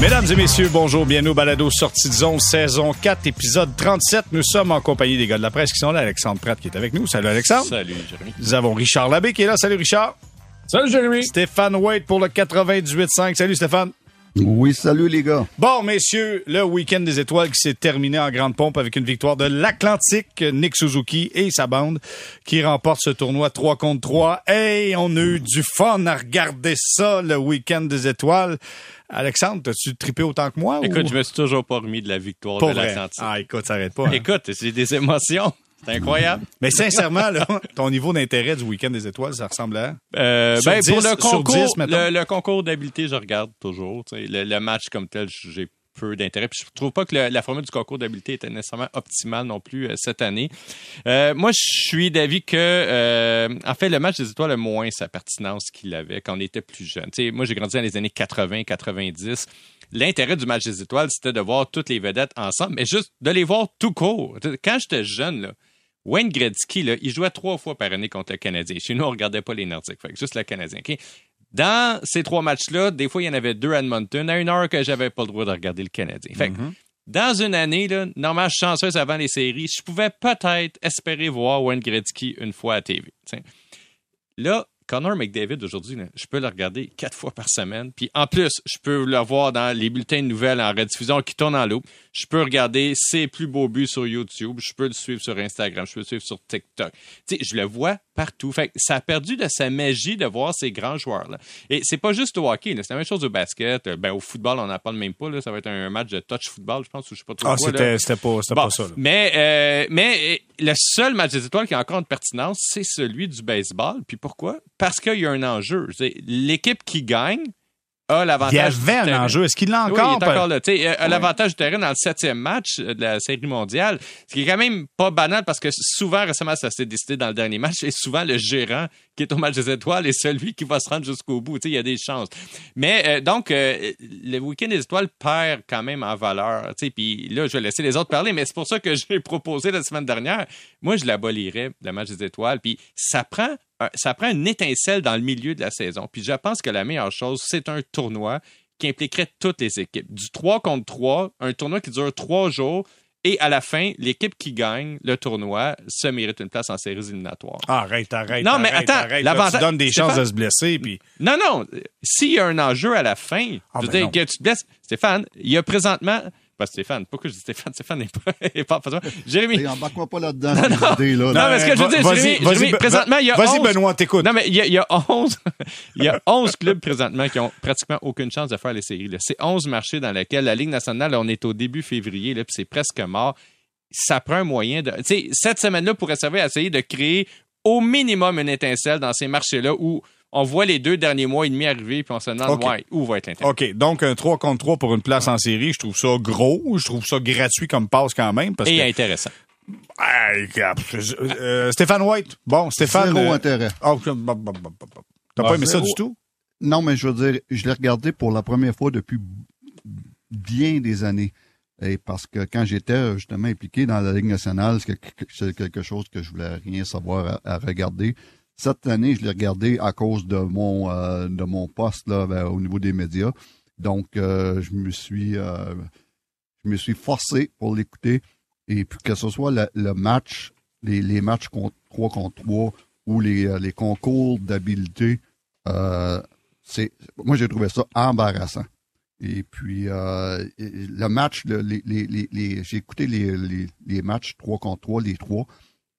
Mesdames et messieurs, bonjour, bienvenue au Balado Sortie de zone, saison 4, épisode 37. Nous sommes en compagnie des gars de la presse qui sont là. Alexandre Pratt qui est avec nous. Salut Alexandre. Salut Jérémy. Nous avons Richard Labbé qui est là. Salut Richard. Salut Jérémy. Stéphane White pour le 98.5. Salut Stéphane. Oui, salut les gars. Bon, messieurs, le week-end des étoiles qui s'est terminé en grande pompe avec une victoire de l'Atlantique, Nick Suzuki et sa bande qui remportent ce tournoi 3 contre 3. Hey, on a eu du fun à regarder ça, le week-end des étoiles. Alexandre, t'as-tu trippé autant que moi? Écoute, ou... je me suis toujours pas remis de la victoire Pas de l'Atlantique. Ah, écoute, ça arrête pas. hein. Écoute, c'est des émotions. C'est incroyable. Mais sincèrement, là, ton niveau d'intérêt du week-end des étoiles, ça ressemble à... Euh, Sur ben, pour 10, le concours, 10, mettons. le, le concours d'habileté, je regarde toujours. Le, le match comme tel, j'ai peu d'intérêt. Puis je trouve pas que le- la formule du concours d'habileté était nécessairement optimale non plus euh, cette année. Euh, moi, je suis d'avis que, euh, en fait, le match des étoiles a moins sa pertinence qu'il avait quand on était plus jeune. Moi, j'ai grandi dans les années 80-90. L'intérêt du match des étoiles, c'était de voir toutes les vedettes ensemble, mais juste de les voir tout court. Quand j'étais jeune, là, Wayne Gretzky, là, il jouait trois fois par année contre le Canadien. Chez nous, on regardait pas les Nordiques, fait que juste le Canadien. Dans ces trois matchs-là, des fois, il y en avait deux à Edmonton, à une heure que j'avais pas le droit de regarder le Canadien. Fait que, dans une année, là, normalement, chanceuse avant les séries, je pouvais peut-être espérer voir Wayne Gretzky une fois à TV. Là, Connor McDavid aujourd'hui, je peux le regarder quatre fois par semaine. Puis en plus, je peux le voir dans les bulletins de nouvelles en rediffusion qui tournent en loop. Je peux regarder ses plus beaux buts sur YouTube. Je peux le suivre sur Instagram. Je peux le suivre sur TikTok. Tu sais, je le vois partout. Fait que ça a perdu de sa magie de voir ces grands joueurs-là. Et c'est pas juste au hockey. C'est la même chose au basket. Euh, Ben, au football, on n'en parle même pas. Là. Ça va être un match de touch football, je pense, ou je sais pas trop Ah, c'était c'était pas, c'était Bon, pas ça. là. Mais, euh, mais le seul match des étoiles qui a encore de pertinence, c'est celui du baseball. Puis pourquoi? Parce qu'il y a un enjeu. L'équipe qui gagne a l'avantage. Il y avait un enjeu. Est-ce qu'il l'a Oui, encore? il est encore? là. Tu sais, euh, a l'avantage du terrain dans le septième match euh, de la série mondiale, ce qui est quand même pas banal parce que souvent, récemment, ça s'est décidé dans le dernier match et souvent, le gérant qui est au match des étoiles est celui qui va se rendre jusqu'au bout. Tu sais, il y a des chances. Mais euh, donc, euh, le week-end des étoiles perd quand même en valeur. Puis là, je vais laisser les autres parler, mais c'est pour ça que j'ai proposé la semaine dernière. Moi, je l'abolirais, le match des étoiles. Puis ça prend, ça prend une étincelle dans le milieu de la saison. Puis je pense que la meilleure chose, c'est un tournoi qui impliquerait toutes les équipes. Du 3 contre 3, un tournoi qui dure trois jours. Et à la fin, l'équipe qui gagne le tournoi se mérite une place en séries éliminatoires. Arrête, arrête. Non, mais arrête, attends. Là, Tu donnes des Stéphane- chances de se blesser, puis. Non, non. S'il y a un enjeu à la fin, Ah, je veux ben dire, non. que tu te blesses. Stéphane, il y a présentement. Pas Stéphane. Pourquoi je dis Stéphane? Stéphane n'est pas, est pas, pas- Jérémy. Hey, embarque-moi pas là-dedans, ces idées, là. Non, mais ce que je veux dire, Jérémy, Jérémy, Be- présentement, il y a Vas-y, 11 Benoît, t'écoutes. Non, mais il y a, il y a 11, il y a 11 clubs présentement qui ont pratiquement aucune chance de faire les séries. là. C'est 11 marchés dans lesquels la Ligue nationale, là, on est au début février, là, puis c'est presque mort. Ça prend un moyen de. Tu sais, cette semaine-là pourrait servir à essayer de créer au minimum une étincelle dans ces marchés-là où on voit les deux derniers mois et demi arriver, puis on se demande, OK. ouais, où va être l'intérêt? OK, donc un 3 contre 3 pour une place en série, je trouve ça gros, je trouve ça gratuit comme passe quand même. Parce Et que, intéressant. Euh, Stéphane White, bon, Stéphane... Zéro euh, intérêt. oh, bah. T'as Ah, pas aimé ça du tout? Non, mais je veux dire, je l'ai regardé pour la première fois depuis bien des années. Et parce que quand j'étais justement impliqué dans la Ligue nationale, c'est quelque- c'est quelque chose que je voulais rien savoir à, à regarder. Cette année, je l'ai regardé à cause de mon euh, de mon poste là ben, au niveau des médias. Donc, euh, je me suis euh, je me suis forcé pour l'écouter. Et puis que ce soit le, match, les, les matchs contre 3 contre 3 ou les, euh, les concours d'habileté, euh, c'est moi j'ai trouvé ça embarrassant. Et puis euh, le match, le- les, les, les, j'ai écouté les, les, les matchs 3 contre 3, les trois.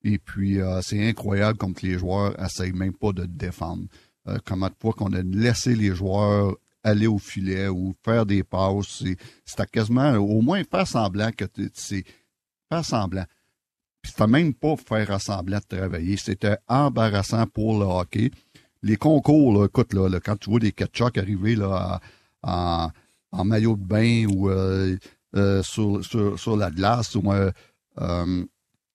Et puis euh, c'est incroyable comme que les joueurs essayent même pas de défendre. Euh, comment de fois qu'on a laissé les joueurs aller au filet ou faire des passes, c'était quasiment au moins faire semblant que c'est faire semblant. Puis c'était même pas faire semblant de travailler. C'était embarrassant pour le hockey. Les concours, là, écoute, là, quand tu vois des Ketchuk arriver là, en, en maillot de bain ou euh, euh, sur, sur, sur la glace ou euh, euh,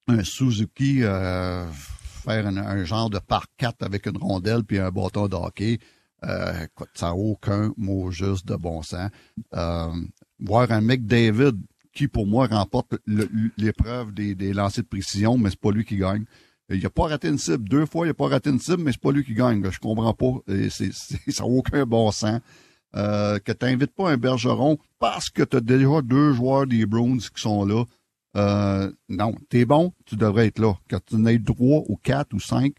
un Suzuki euh, faire un, un genre de par 4 avec une rondelle puis un bâton de hockey, euh, ça n'a aucun mot juste de bon sens. Euh, voir un mec David qui, pour moi, remporte l'épreuve des, des lancers de précision, mais c'est pas lui qui gagne. Il n'a pas raté une cible. Deux fois, il n'a pas raté une cible, mais c'est pas lui qui gagne. Je comprends pas. Et ça n'a aucun bon sens. euh, que tu n'invites pas un bergeron parce que tu as déjà deux joueurs des Browns qui sont là. Euh, non, t'es bon, tu devrais être là. Quand tu en as trois ou quatre ou cinq,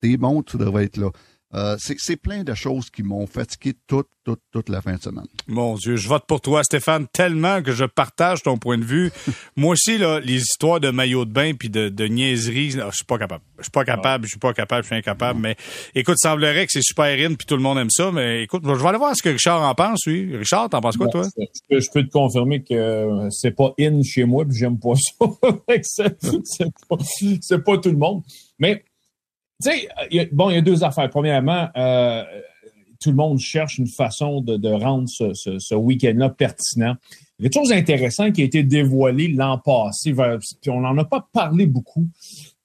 t'es bon, tu devrais être là. Euh, c'est plein de choses qui m'ont fatigué toute, toute, toute la fin de semaine. Mon Dieu, je vote pour toi, Stéphane, tellement que je partage ton point de vue. Moi aussi, là, les histoires de maillot de bain puis de, de niaiseries, je suis pas capable. Je suis pas capable, je suis pas capable, je suis incapable. Mais écoute, semblerait que c'est super in puis tout le monde aime ça. Mais écoute, je vais aller voir ce que Richard en pense, oui. Richard, t'en penses quoi, toi? Je peux, te confirmer que c'est pas in chez moi puis j'aime pas ça. c'est pas, pas tout le monde. Mais sais, bon, il y a deux affaires. Premièrement, euh, tout le monde cherche une façon de, rendre ce, week-end-là pertinent. Il y a quelque chose d'intéressant qui a été dévoilé l'an passé, puis on n'en a pas parlé beaucoup,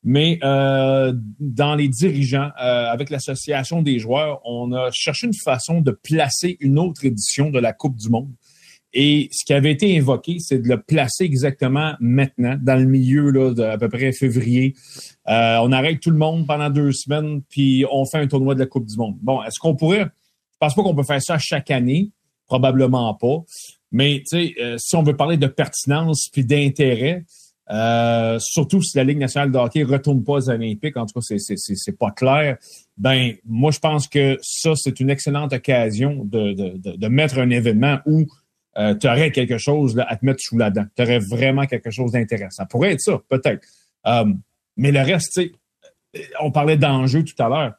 mais euh, dans les dirigeants, euh, avec l'association des joueurs, on a cherché une façon de placer une autre édition de la Coupe du Monde. Et ce qui avait été évoqué, c'est de le placer exactement maintenant, dans le milieu là, à peu près février. Euh, on arrête tout le monde pendant deux semaines, puis on fait un tournoi de la Coupe du Monde. Bon, est-ce qu'on pourrait... Je pense pas qu'on peut faire ça chaque année, probablement pas. Mais euh, si on veut parler de pertinence puis d'intérêt, euh, surtout si la Ligue nationale de hockey retourne pas aux Olympiques, en tout cas, c'est, pas clair. Ben, moi, je pense que ça, c'est une excellente occasion de, de, de mettre un événement où euh, tu aurais quelque chose là, à te mettre sous la dent. Tu aurais vraiment quelque chose d'intéressant. Ça pourrait être ça, peut-être. Euh, mais le reste, tu sais, on parlait d'enjeux tout à l'heure.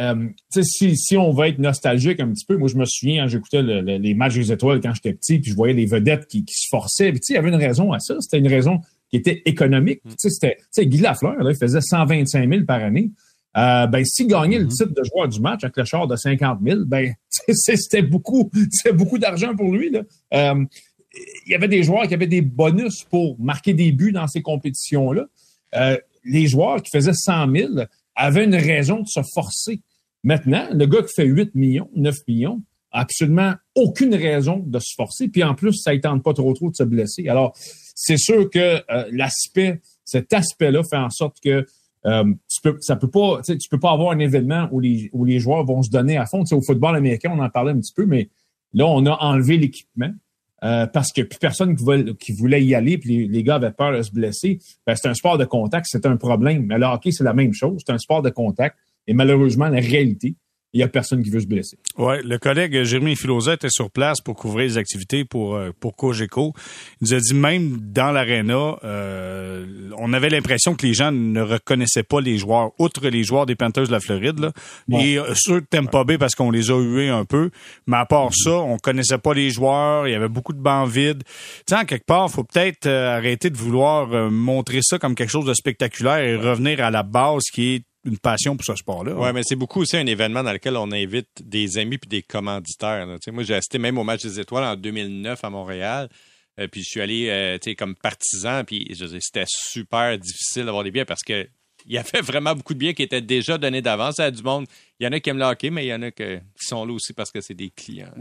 Euh, si, si on va être nostalgique un petit peu, moi je me souviens, hein, j'écoutais les matchs des étoiles quand j'étais petit, puis je voyais les vedettes qui, qui se forçaient. Puis, il y avait une raison à ça. C'était une raison qui était économique. Mm. C'était, Guy Lafleur, là, il faisait 125 000 par année. Euh, ben, s'il gagnait le mm-hmm. titre de joueur du match avec le char de 50 000, ben, c'était beaucoup, beaucoup d'argent pour lui. Là. Euh, il y avait des joueurs qui avaient des bonus pour marquer des buts dans ces compétitions-là. Euh, les joueurs qui faisaient 100 000 avaient une raison de se forcer. Maintenant, le gars qui fait 8 millions, 9 millions, a absolument aucune raison de se forcer. Puis en plus, ça ne tente pas trop trop de se blesser. Alors, c'est sûr que l'aspect, cet aspect-là fait en sorte que euh, tu peux, ça peut pas, tu peux pas avoir un événement où les, où les joueurs vont se donner à fond. au football américain, on en parlait un petit peu, mais là, on a enlevé l'équipement. Euh, parce que plus personne qui, voulait, y aller, puis les, gars avaient peur de se blesser. Ben, c'est un sport de contact, c'est un problème. Mais le hockey, c'est la même chose. C'est un sport de contact. Et malheureusement, la réalité, il n'y a personne qui veut se blesser. Oui, le collègue Jérémy Filosa était sur place pour couvrir les activités pour, euh, pour Cogeco. Il nous a dit même dans l'aréna, euh, on avait l'impression que les gens ne reconnaissaient pas les joueurs, outre les joueurs des Panthers de la Floride. Là. Et euh, ceux de Tampa Bay parce qu'on les a hués un peu. Mais à part ça, on connaissait pas les joueurs. Il y avait beaucoup de bancs vides. Tu sais, quelque part, faut peut-être arrêter de vouloir montrer ça comme quelque chose de spectaculaire et revenir à la base qui est une passion pour ce sport-là. Oui, mais c'est beaucoup aussi un événement dans lequel on invite des amis puis des commanditaires. Moi, j'ai assisté même au match des étoiles en 2009 à Montréal. Euh, puis je suis allé euh, comme partisan, puis c'était super difficile d'avoir des billets parce que il y avait vraiment beaucoup de billets qui étaient déjà donnés d'avance à du monde. Il y en a qui aiment le hockey, mais il y en a qui sont là aussi parce que c'est des clients.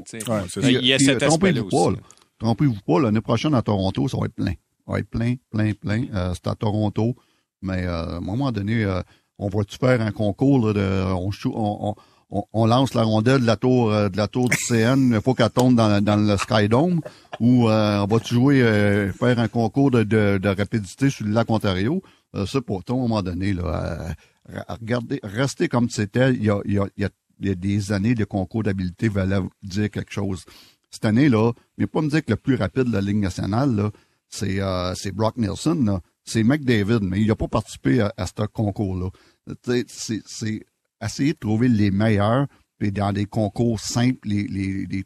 il y a cet aspect-là aussi. Trompez-vous pas, l'année prochaine à Toronto, ça va être plein. Ça va être plein, plein, plein. Euh, c'est à Toronto. Mais à un moment donné, on va-tu faire un concours de on, on, on, lance la rondelle de la tour euh, de la tour du CN il faut qu'elle tombe dans, dans le Skydome ou euh, on va-tu jouer euh, faire un concours de, de, rapidité sur le lac Ontario? Ça pour à un moment donné là regardez rester comme c'était. Il y a, y, a, y a des années de concours d'habileté valait dire quelque chose. Cette année là mais pas me dire que le plus rapide de la ligne nationale là c'est c'est Brock Nelson là c'est McDavid, mais il n'a pas participé à, ce concours-là. C'est essayer de trouver les meilleurs, puis dans des concours simples, les, les, les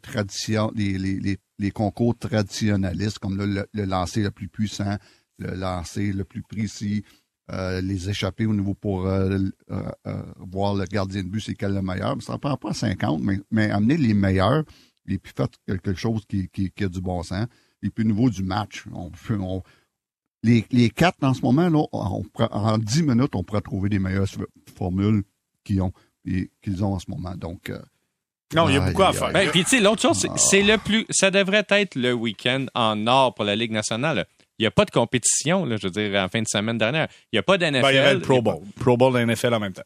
les, les, les, concours traditionnalistes, comme le, le, lancer le plus puissant, le lancer le plus précis, euh, les échapper au niveau pour euh, euh, voir le gardien de but, c'est quel le meilleur. Ça ne prend pas 50, mais, mais amener les meilleurs et puis faire quelque chose qui, qui, qui a du bon sens. Et puis au niveau du match, on, on, les, les quatre en ce moment, là, on, en dix minutes, on pourrait trouver des meilleures formules qu'ils ont, qu'ils ont en ce moment. Donc, euh, non, il y a beaucoup à faire. Ben, puis tu sais, l'autre chose, c'est le plus, ça devrait être le week-end en or pour la Ligue nationale. Il n'y a pas de compétition, là, je veux dire, en fin de semaine dernière. Il n'y a pas d'NFL. Ben, il y avait le Pro Bowl. Pro Bowl et NFL en même temps.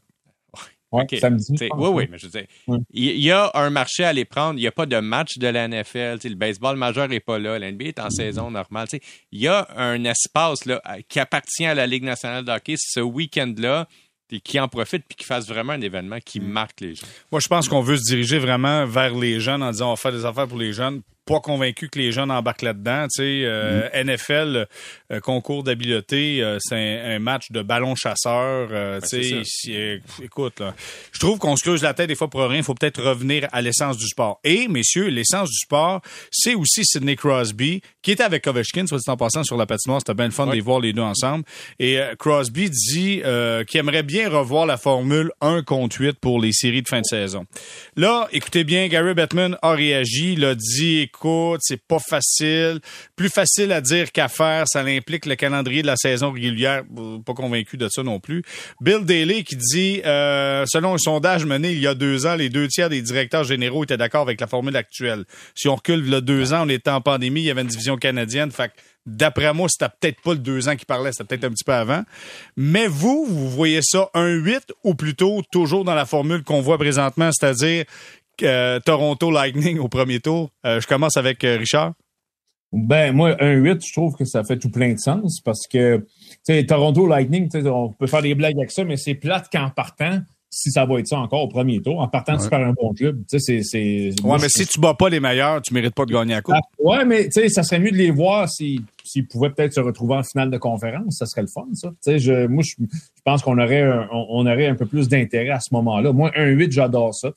Ouais, samedi. Oui, oui, ouais. mais je veux dire, Ouais. il y a un marché à aller prendre. Il n'y a pas de match de la NFL. Le baseball majeur n'est pas là. La NBA est en saison normale. T'sais, Il y a un espace là, qui appartient à la Ligue nationale de hockey ce week-end-là et qui en profite puis qui fasse vraiment un événement qui marque les gens. Moi, je pense qu'on veut se diriger vraiment vers les jeunes en disant on va faire des affaires pour les jeunes. Pas convaincu que les jeunes embarquent là-dedans. Tu sais, euh, NFL, euh, concours d'habileté, euh, c'est un, un match de ballon chasseur. euh, tu c'est sais, écoute, là, je trouve qu'on se creuse la tête des fois pour rien. Il faut peut-être revenir à l'essence du sport. Et, messieurs, l'essence du sport, c'est aussi Sidney Crosby, qui était avec Ovechkin, soit dit en passant, sur la patinoire. C'était bien le fun de les voir les deux ensemble. Et euh, Crosby dit euh, qu'il aimerait bien revoir la formule 1 contre 8 pour les séries de fin de saison. Là, écoutez bien, Gary Bettman a réagi, il a dit, c'est pas facile, plus facile à dire qu'à faire, ça implique le calendrier de la saison régulière, pas convaincu de ça non plus. Bill Daly qui dit, euh, selon un sondage mené il y a deux ans, les deux tiers des directeurs généraux étaient d'accord avec la formule actuelle. Si on recule le deux ans, on était en pandémie, il y avait une division canadienne, fait D'après moi, c'était peut-être pas le deux ans qui parlait, c'était peut-être un petit peu avant. Mais vous, vous voyez ça un 8 ou plutôt toujours dans la formule qu'on voit présentement, c'est-à-dire euh, Toronto Lightning au premier tour. Euh, je commence avec euh, Richard. Ben, moi, un 8, je trouve que ça fait tout plein de sens parce que, tu sais, Toronto Lightning, on peut faire des blagues avec ça, mais c'est plate qu'en partant, si ça va être ça encore au premier tour, en partant, tu perds un bon club. Tu sais, c'est, c'est. Ouais, mais si tu bats pas les meilleurs, tu mérites pas de gagner la coupe. Ah, ouais, mais tu sais, ça serait mieux de les voir s'ils s'ils pouvaient peut-être se retrouver en finale de conférence. Ça serait le fun, ça. Tu sais, je, moi, je, je pense qu'on aurait, un, on, on aurait un peu plus d'intérêt à ce moment-là. Moi, un 8, j'adore ça.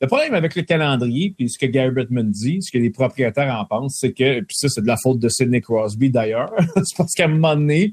Le problème avec le calendrier, puis ce que Gary Bettman dit, ce que les propriétaires en pensent, c'est que, puis ça, c'est de la faute de Sidney Crosby d'ailleurs, c'est parce qu'à un moment donné,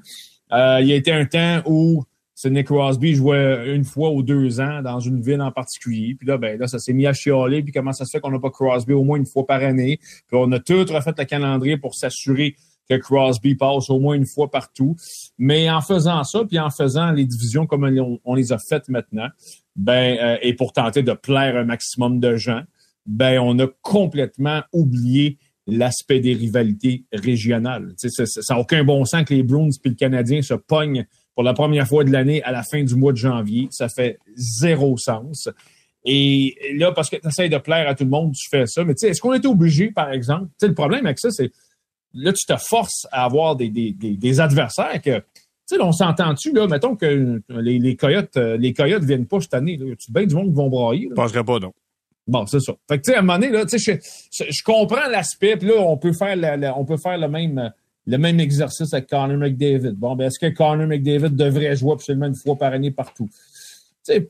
euh, il y a été un temps où Sidney Crosby jouait une fois ou deux ans dans une ville en particulier. Puis là, ben là, ça s'est mis à chialer. Puis comment ça se fait qu'on n'a pas Crosby au moins une fois par année? Puis on a tout refait le calendrier pour s'assurer que Crosby passe au moins une fois partout. Mais en faisant ça, puis en faisant les divisions comme on, les a faites maintenant, ben euh, et pour tenter de plaire un maximum de gens, ben on a complètement oublié l'aspect des rivalités régionales. Ça n'a aucun bon sens que les Bruins puis le Canadien se pognent pour la première fois de l'année à la fin du mois de janvier. Ça fait zéro sens. Et là, parce que tu essaies de plaire à tout le monde, tu fais ça. Mais est-ce qu'on était obligé, par exemple? Le problème avec ça, c'est là, tu te forces à avoir des, des, des, des adversaires que. Tu sais, on s'entend-tu, là, mettons que les, les coyotes, euh, les coyotes viennent pas cette année. Là. Tu bien du monde qui vont brailler. Je là. penserais pas, non. Bon, c'est ça. Fait que, tu sais, à un moment donné, là, tu sais, je, je, je comprends l'aspect, puis là, on peut faire, la- la- on peut faire le même, le même exercice avec Connor McDavid. Bon, ben, est-ce que Connor McDavid devrait jouer absolument une fois par année partout? Tu sais,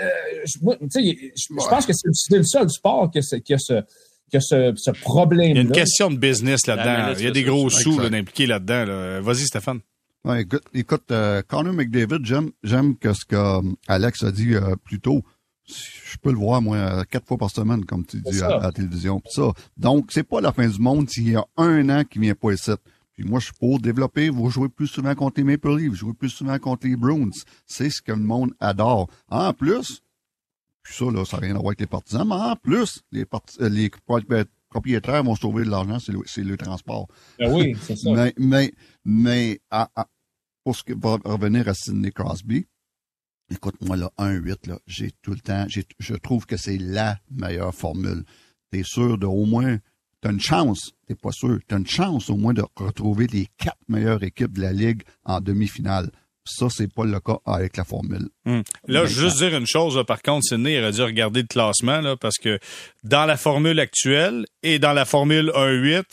euh, je, moi, tu sais, je, je pense que c'est le seul sport qui a ce, qui a ce, qui a ce, ce problème-là. Il y a une question de business là-dedans. Il y a des gros sous là, Exact. d'impliqués là-dedans. là. Vas-y, Stéphane. Ouais, écoute, écoute euh, Connor McDavid, j'aime, j'aime que ce que euh, Alex a dit euh, plus tôt. Je peux le voir, moi, euh, quatre fois par semaine, comme tu dis à la télévision. Pis ça. Donc, c'est pas la fin du monde s'il y a un an qui vient pas ici. Puis moi, je suis pour développer, vous jouez plus souvent contre les Maple Leafs, vous jouez plus souvent contre les Bruins. C'est ce que le monde adore. En plus, puis ça, là, ça n'a rien à voir avec les partisans, mais en plus, les, euh, les pro- propriétaires vont sauver de l'argent, c'est le, transport. Ben oui, c'est ça. Mais, mais, mais à- à- pour ce que va revenir à Sidney Crosby, écoute, moi, là, 1-8, là, j'ai tout le temps, je trouve que c'est la meilleure formule. T'es sûr de au moins, t'as une chance, t'es pas sûr, t'as une chance au moins de retrouver les quatre meilleures équipes de la Ligue en demi-finale. Ça, c'est pas le cas avec la formule. Hum. Là, je veux juste dire une chose, là, par contre, Sidney, il aurait dû regarder le classement, là, parce que dans la formule actuelle et dans la formule 1-8,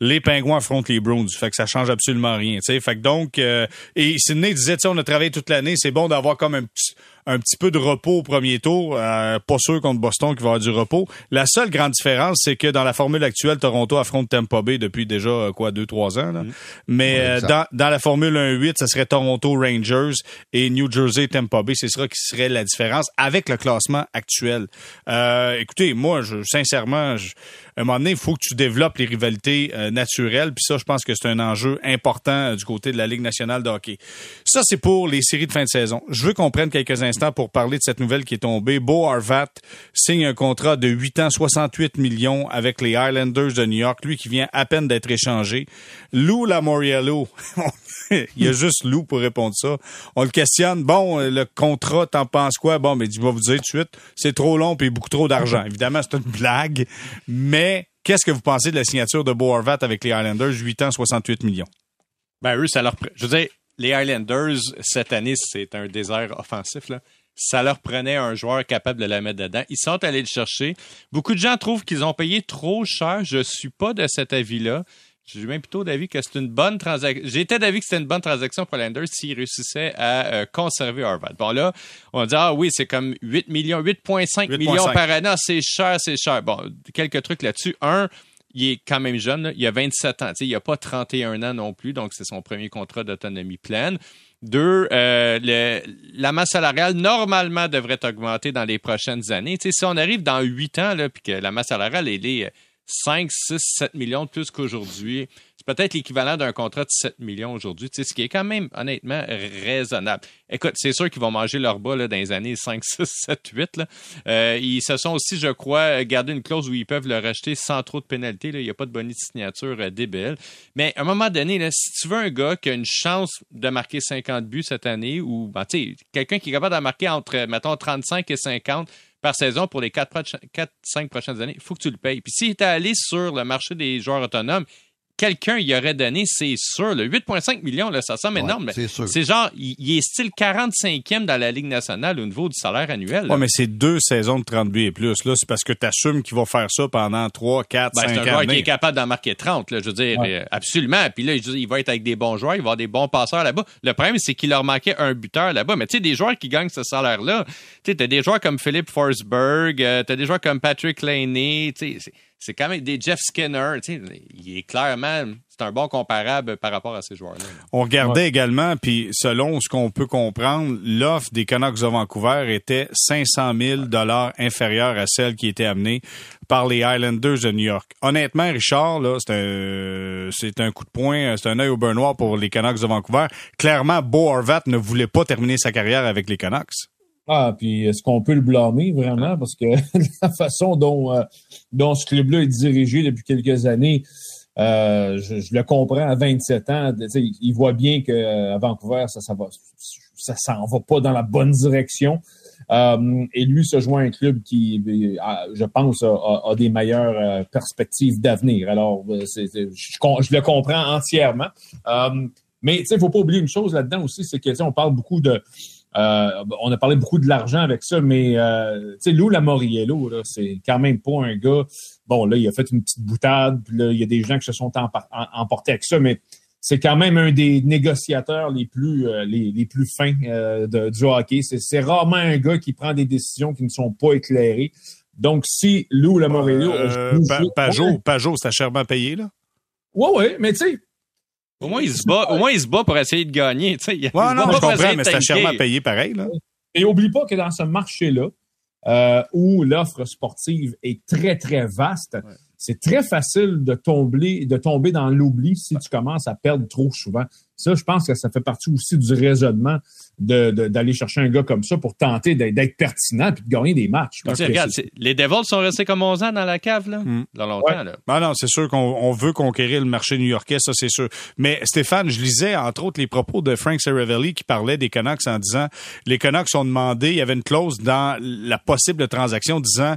les Pingouins affrontent les Bruins. Fait que ça change absolument rien. Fait que donc, euh, et Sidney disait, on a travaillé toute l'année, c'est bon d'avoir comme un petit, un petit peu de repos au premier tour. Euh, pas sûr contre Boston qui va avoir du repos. La seule grande différence, c'est que dans la formule actuelle, Toronto affronte Tampa Bay depuis déjà, euh, quoi, deux, trois ans. Là. Mais Ouais, euh, dans, dans la formule 1-8, ça serait Toronto Rangers et New Jersey Tampa Bay. C'est ça qui serait la différence avec le classement actuel. Euh, écoutez, moi, je, sincèrement, je, à un moment donné, il faut que tu développes les rivalités naturelles. Puis ça, je pense que c'est un enjeu important du côté de la Ligue nationale de hockey. Ça, c'est pour les séries de fin de saison. Je veux qu'on prenne quelques instants pour parler de cette nouvelle qui est tombée. Bo Arvat signe un contrat de 8 ans, 68 millions avec les Islanders de New York, lui qui vient à peine d'être échangé. Lou Lamoriello, il y a juste Lou pour répondre ça. On le questionne. Bon, le contrat, t'en penses quoi? Bon, mais je vais vous dire tout de suite, c'est trop long et beaucoup trop d'argent. Évidemment, c'est une blague, mais qu'est-ce que vous pensez de la signature de Bo Arvat avec les Islanders, 8 ans, 68 millions? Ben, eux, ça leur... Je veux les Highlanders, cette année, c'est un désert offensif. Là. Ça leur prenait un joueur capable de la mettre dedans. Ils sont allés le chercher. Beaucoup de gens trouvent qu'ils ont payé trop cher. Je suis pas de cet avis-là. J'ai même plutôt d'avis que c'est une bonne transaction. J'étais d'avis que c'était une bonne transaction pour les Highlanders s'ils réussissaient à euh, conserver Harvard. Bon, là, on dit, ah oui, c'est comme 8 millions, 8,5 millions par année. Ah, c'est cher, c'est cher. Bon, quelques trucs là-dessus. Un, il est quand même jeune, il a 27 ans, il n'a pas 31 ans non plus, donc c'est son premier contrat d'autonomie pleine. Deux, euh, la masse salariale normalement devrait augmenter dans les prochaines années. si on arrive dans 8 ans, là, puis que la masse salariale elle est 5, 6, 7 millions de plus qu'aujourd'hui, c'est peut-être l'équivalent d'un contrat de 7 millions aujourd'hui, ce qui est quand même honnêtement raisonnable. Écoute, c'est sûr qu'ils vont manger leur bas là, dans les années 5, 6, 7, 8. Là. ils se sont aussi, je crois, gardé une clause où ils peuvent le racheter sans trop de pénalité. Il n'y a pas de bonus de signature euh, débile. Mais à un moment donné, si tu veux un gars qui a une chance de marquer 50 buts cette année, ou ben, quelqu'un qui est capable de marquer entre, mettons, 35 et 50, par saison pour les 4-5 prochaines années, il faut que tu le payes. Puis s'il était allé sur le marché des joueurs autonomes, quelqu'un y aurait donné, c'est sûr. Le 8,5 millions, là, ça semble énorme. C'est genre, il, est style 45e dans la Ligue nationale au niveau du salaire annuel. Oui, mais c'est deux saisons de 30 buts et plus. Là, c'est parce que tu assumes qu'il va faire ça pendant 3, 4, 5 ans. C'est un joueur qui est capable d'en marquer 30, là, je veux dire, euh, absolument. Puis là, il va être avec des bons joueurs, il va avoir des bons passeurs là-bas. Le problème, c'est qu'il leur manquait un buteur là-bas. Mais tu sais, des joueurs qui gagnent ce salaire-là, tu sais, t'as des joueurs comme Philippe Forsberg, euh, tu as des joueurs comme Patrick Laney, tu sais, c'est quand même des Jeff Skinner. Il est clairement, c'est un bon comparable par rapport à ces joueurs-là. On regardait également, puis selon ce qu'on peut comprendre, l'offre des Canucks de Vancouver était 500 000 dollars inférieure à celle qui était amenée par les Islanders de New York. Honnêtement, Richard, là, c'est un, c'est un coup de poing, c'est un œil au beurre noir pour les Canucks de Vancouver. Clairement, Bo Horvat ne voulait pas terminer sa carrière avec les Canucks. Ah, puis est-ce qu'on peut le blâmer vraiment? Parce que la façon dont, euh, dont ce club-là est dirigé depuis quelques années, euh, je, le comprends à 27 ans. Il voit bien qu'à euh, Vancouver, ça, ça va, ça s'en va pas dans la bonne direction. et lui se joint à un club qui, je pense, a, des meilleures perspectives d'avenir. Alors, je, je, le comprends entièrement. mais il ne faut pas oublier une chose là-dedans aussi, c'est que on parle beaucoup de euh, on a parlé beaucoup de l'argent avec ça, mais euh, tu sais, Lou Lamoriello, là, c'est quand même pas un gars. Bon, là, il a fait une petite boutade, puis là, il y a des gens qui se sont emportés avec ça, mais c'est quand même un des négociateurs les plus euh, les, plus fins de, du hockey. C'est rarement un gars qui prend des décisions qui ne sont pas éclairées. Donc, si Lou Lamoriello... Euh, Pajot, Pajot, c'est chèrement payé, là? Oui, oui, mais tu sais, au moins, il se bat, au moins, il se bat pour essayer de gagner. Tu sais. Ouais, non, je comprends, mais c'est chèrement payé pareil. Là. Et oublie pas que dans ce marché-là, euh, où l'offre sportive est très, très vaste, c'est très facile de tomber, de tomber dans l'oubli si tu commences à perdre trop souvent. Ça, je pense que ça fait partie aussi du raisonnement d'aller chercher un gars comme ça pour tenter d'être pertinent et de gagner des matchs. regarde, les Devils sont restés comme 11 ans dans la cave, là, hmm. dans longtemps. Là. Ben non, c'est sûr qu'on veut conquérir le marché new-yorkais, ça c'est sûr. Mais Stéphane, je lisais entre autres les propos de Frank Saravelli qui parlait des Canucks en disant les Canucks ont demandé, il y avait une clause dans la possible transaction disant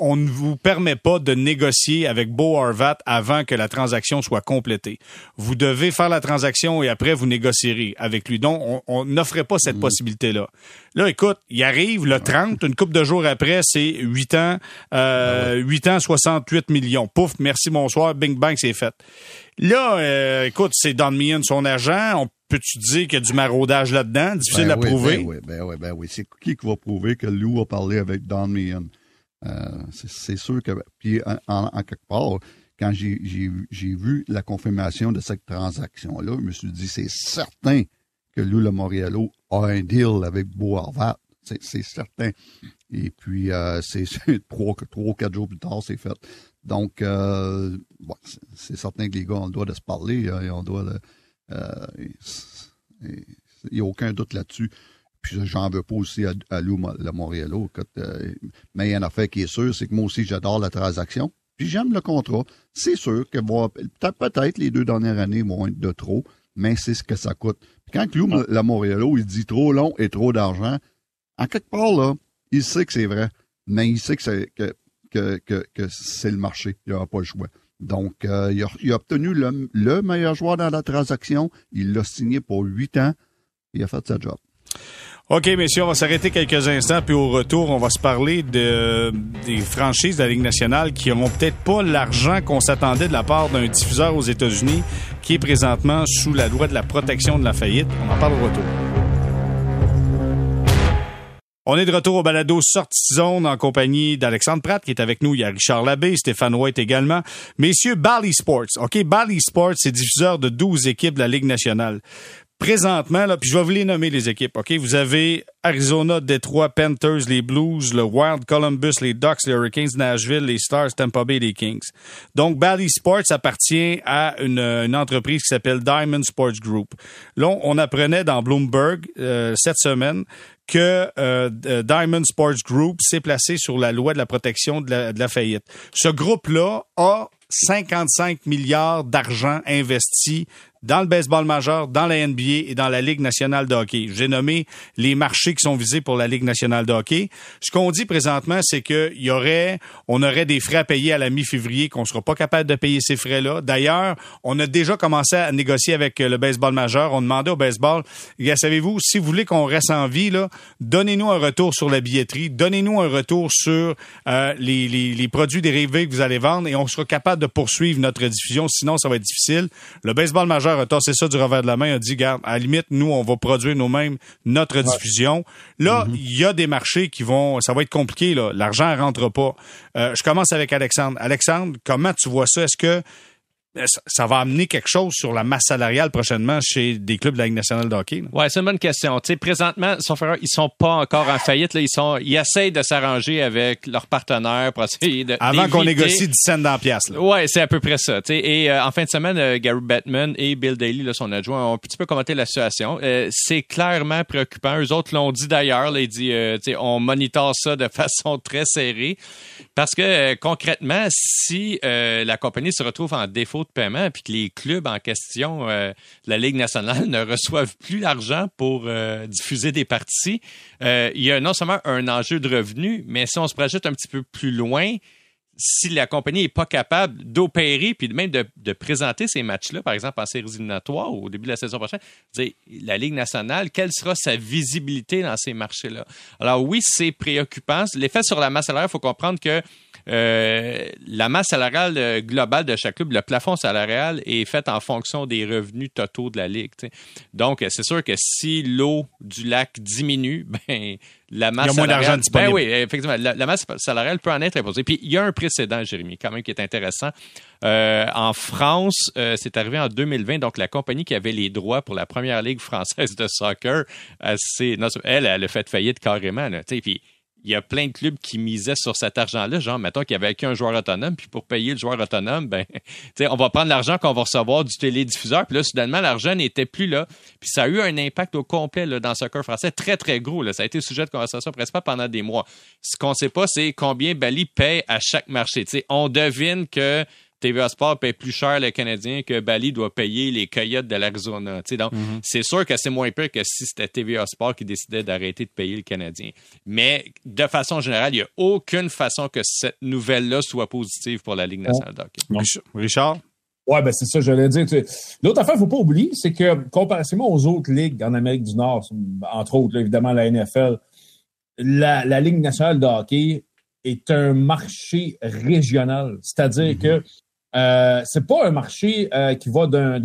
on ne vous permet pas de négocier avec Beau Harvat avant que la transaction soit complétée. Vous devez faire la transaction et après vous négocierez avec lui. Donc on n'offrait pas cette mm. possibilité-là. Là, écoute, il arrive le 30, une couple de jours après, c'est 8 ans, euh, 8 ans, 68 millions. Pouf, merci, bonsoir, bing bang, c'est fait. Là, euh, écoute, c'est Don Meehan, son agent. On peut-tu dire qu'il y a du maraudage là-dedans? Difficile ben à prouver. Ben oui, ben oui, ben oui. C'est qui qui va prouver que Lou a parlé avec Don Meehan? Euh, c'est sûr que... Puis, en, quelque part, quand j'ai vu la confirmation de cette transaction-là, je me suis dit, c'est certain que Lou Moriello a un deal avec Beau Harvat. C'est certain. Et puis, euh, c'est trois, trois, quatre jours plus tard, c'est fait. Donc, euh, c'est certain que les gars ont le droit de se parler. Hein, on doit euh, il n'y a aucun doute là-dessus. puis j'en veux pas aussi à, Lou le. Euh, mais il y a une affaire qui est sûre, c'est que moi aussi, j'adore la transaction. Puis j'aime le contrat. C'est sûr que peut-être les deux dernières années vont être de trop, mais c'est ce que ça coûte. Puis quand Lou la Montréalo, il dit trop long et trop d'argent, en quelque part, là, il sait que c'est vrai, mais il sait que c'est que, que, que, c'est le marché. Il aura pas le choix. Donc, euh, il, a, obtenu le, le, meilleur joueur dans la transaction. Il l'a signé pour huit ans. Il a fait sa job. OK, messieurs, on va s'arrêter quelques instants, puis au retour, on va se parler de, des franchises de la Ligue nationale qui n'auront peut-être pas l'argent qu'on s'attendait de la part d'un diffuseur aux États-Unis qui est présentement sous la loi de la protection de la faillite. On en parle au retour. On est de retour au balado Sortie Zone en compagnie d'Alexandre Pratt qui est avec nous. Il y a Richard Labbé, Stéphane White également. Messieurs, Bally Sports. OK, Bally Sports, c'est diffuseur de 12 équipes de la Ligue nationale. Présentement, là, puis je vais vous les nommer les équipes. OK, vous avez Arizona, Detroit, Panthers, les Blues, le Wild, Columbus, les Ducks, les Hurricanes, Nashville, les Stars, Tampa Bay, les Kings. Donc, Bally Sports appartient à une, entreprise qui s'appelle Diamond Sports Group. Là, on apprenait dans Bloomberg euh, cette semaine que euh, Diamond Sports Group s'est placé sur la loi de la protection de la, de la faillite. Ce groupe-là a 55 milliards d'argent investi dans le baseball majeur, dans la NBA et dans la Ligue nationale de hockey. J'ai nommé les marchés qui sont visés pour la Ligue nationale de hockey. Ce qu'on dit présentement, c'est qu'il y aurait, on aurait des frais à payer à la mi-février, qu'on sera pas capable de payer ces frais-là. D'ailleurs, on a déjà commencé à négocier avec le baseball majeur. On demandait au baseball, savez-vous, si vous voulez qu'on reste en vie, donnez-nous un retour sur la billetterie, donnez-nous un retour sur euh, les produits dérivés que vous allez vendre et on sera capable de poursuivre notre diffusion. Sinon, ça va être difficile. Le baseball majeur c'est ça du revers de la main, a dit, garde, à la limite, nous, on va produire nous-mêmes notre diffusion. Là, mm-hmm. il y a des marchés qui vont, ça va être compliqué, là. L'argent rentre pas. Euh, je commence avec Alexandre. Alexandre, comment tu vois ça? Est-ce que ça va amener quelque chose sur la masse salariale prochainement chez des clubs de la Ligue nationale de hockey? Ouais, c'est une bonne question. Tu sais, présentement, sauf ils sont pas encore en faillite. Là. Ils sont, ils essayent de s'arranger avec leurs partenaires pour essayer de avant qu'on négocie 10 cents dans la pièce. Ouais, c'est à peu près ça. Tu sais, et euh, en fin de semaine, euh, Gary Bettman et Bill Daly, là, son adjoint, ont un petit peu commenté la situation. c'est clairement préoccupant. Eux autres l'ont dit d'ailleurs. Ils dit, tu sais, on monitore ça de façon très serrée parce que concrètement, si la compagnie se retrouve en défaut de paiement, puis que les clubs en question euh, la Ligue nationale ne reçoivent plus l'argent pour euh, diffuser des parties, euh, il y a non seulement un enjeu de revenus, mais si on se projette un petit peu plus loin, si la compagnie n'est pas capable d'opérer puis même de, de présenter ces matchs-là, par exemple en séries éliminatoires au début de la saison prochaine, la Ligue nationale, quelle sera sa visibilité dans ces marchés-là? Alors oui, c'est préoccupant. L'effet sur la masse salariale, il faut comprendre que euh, la masse salariale euh, globale de chaque club, le plafond salarial est fait en fonction des revenus totaux de la ligue. Donc, c'est sûr que si l'eau du lac diminue, ben la masse il y a moins d'argent disponible. Ben oui, effectivement, la, masse salariale peut en être imposée. Puis il y a un précédent, Jérémy, quand même qui est intéressant. Euh, en France, c'est arrivé en 2020. Donc la compagnie qui avait les droits pour la première ligue française de soccer, elle, elle, elle a fait faillite carrément. Là, puis il y a plein de clubs qui misaient sur cet argent-là, genre, mettons qu'il y avait qu'un joueur autonome, puis pour payer le joueur autonome, ben, on va prendre l'argent qu'on va recevoir du télédiffuseur, puis là, soudainement, l'argent n'était plus là. Puis ça a eu un impact au complet dans le soccer français, très, très gros. Là. Ça a été sujet de conversation pas pendant des mois. Ce qu'on ne sait pas, c'est combien Bali paye à chaque marché. on devine que TVA Sport paye plus cher les Canadiens que Bali doit payer les Coyotes de l'Arizona. Donc, mhm. c'est sûr que c'est moins pire que si c'était TVA Sport qui décidait d'arrêter de payer le Canadien. Mais de façon générale, il n'y a aucune façon que cette nouvelle-là soit positive pour la Ligue nationale de Richard? Oui, ben c'est ça, je l'ai dire. L'autre affaire, il ne faut pas oublier, c'est que comparativement aux autres ligues en Amérique du Nord, entre autres, évidemment, la NFL, la, la, Ligue nationale de hockey est un marché régional. C'est-à-dire mhm. que euh, c'est pas un marché euh, qui va d'un,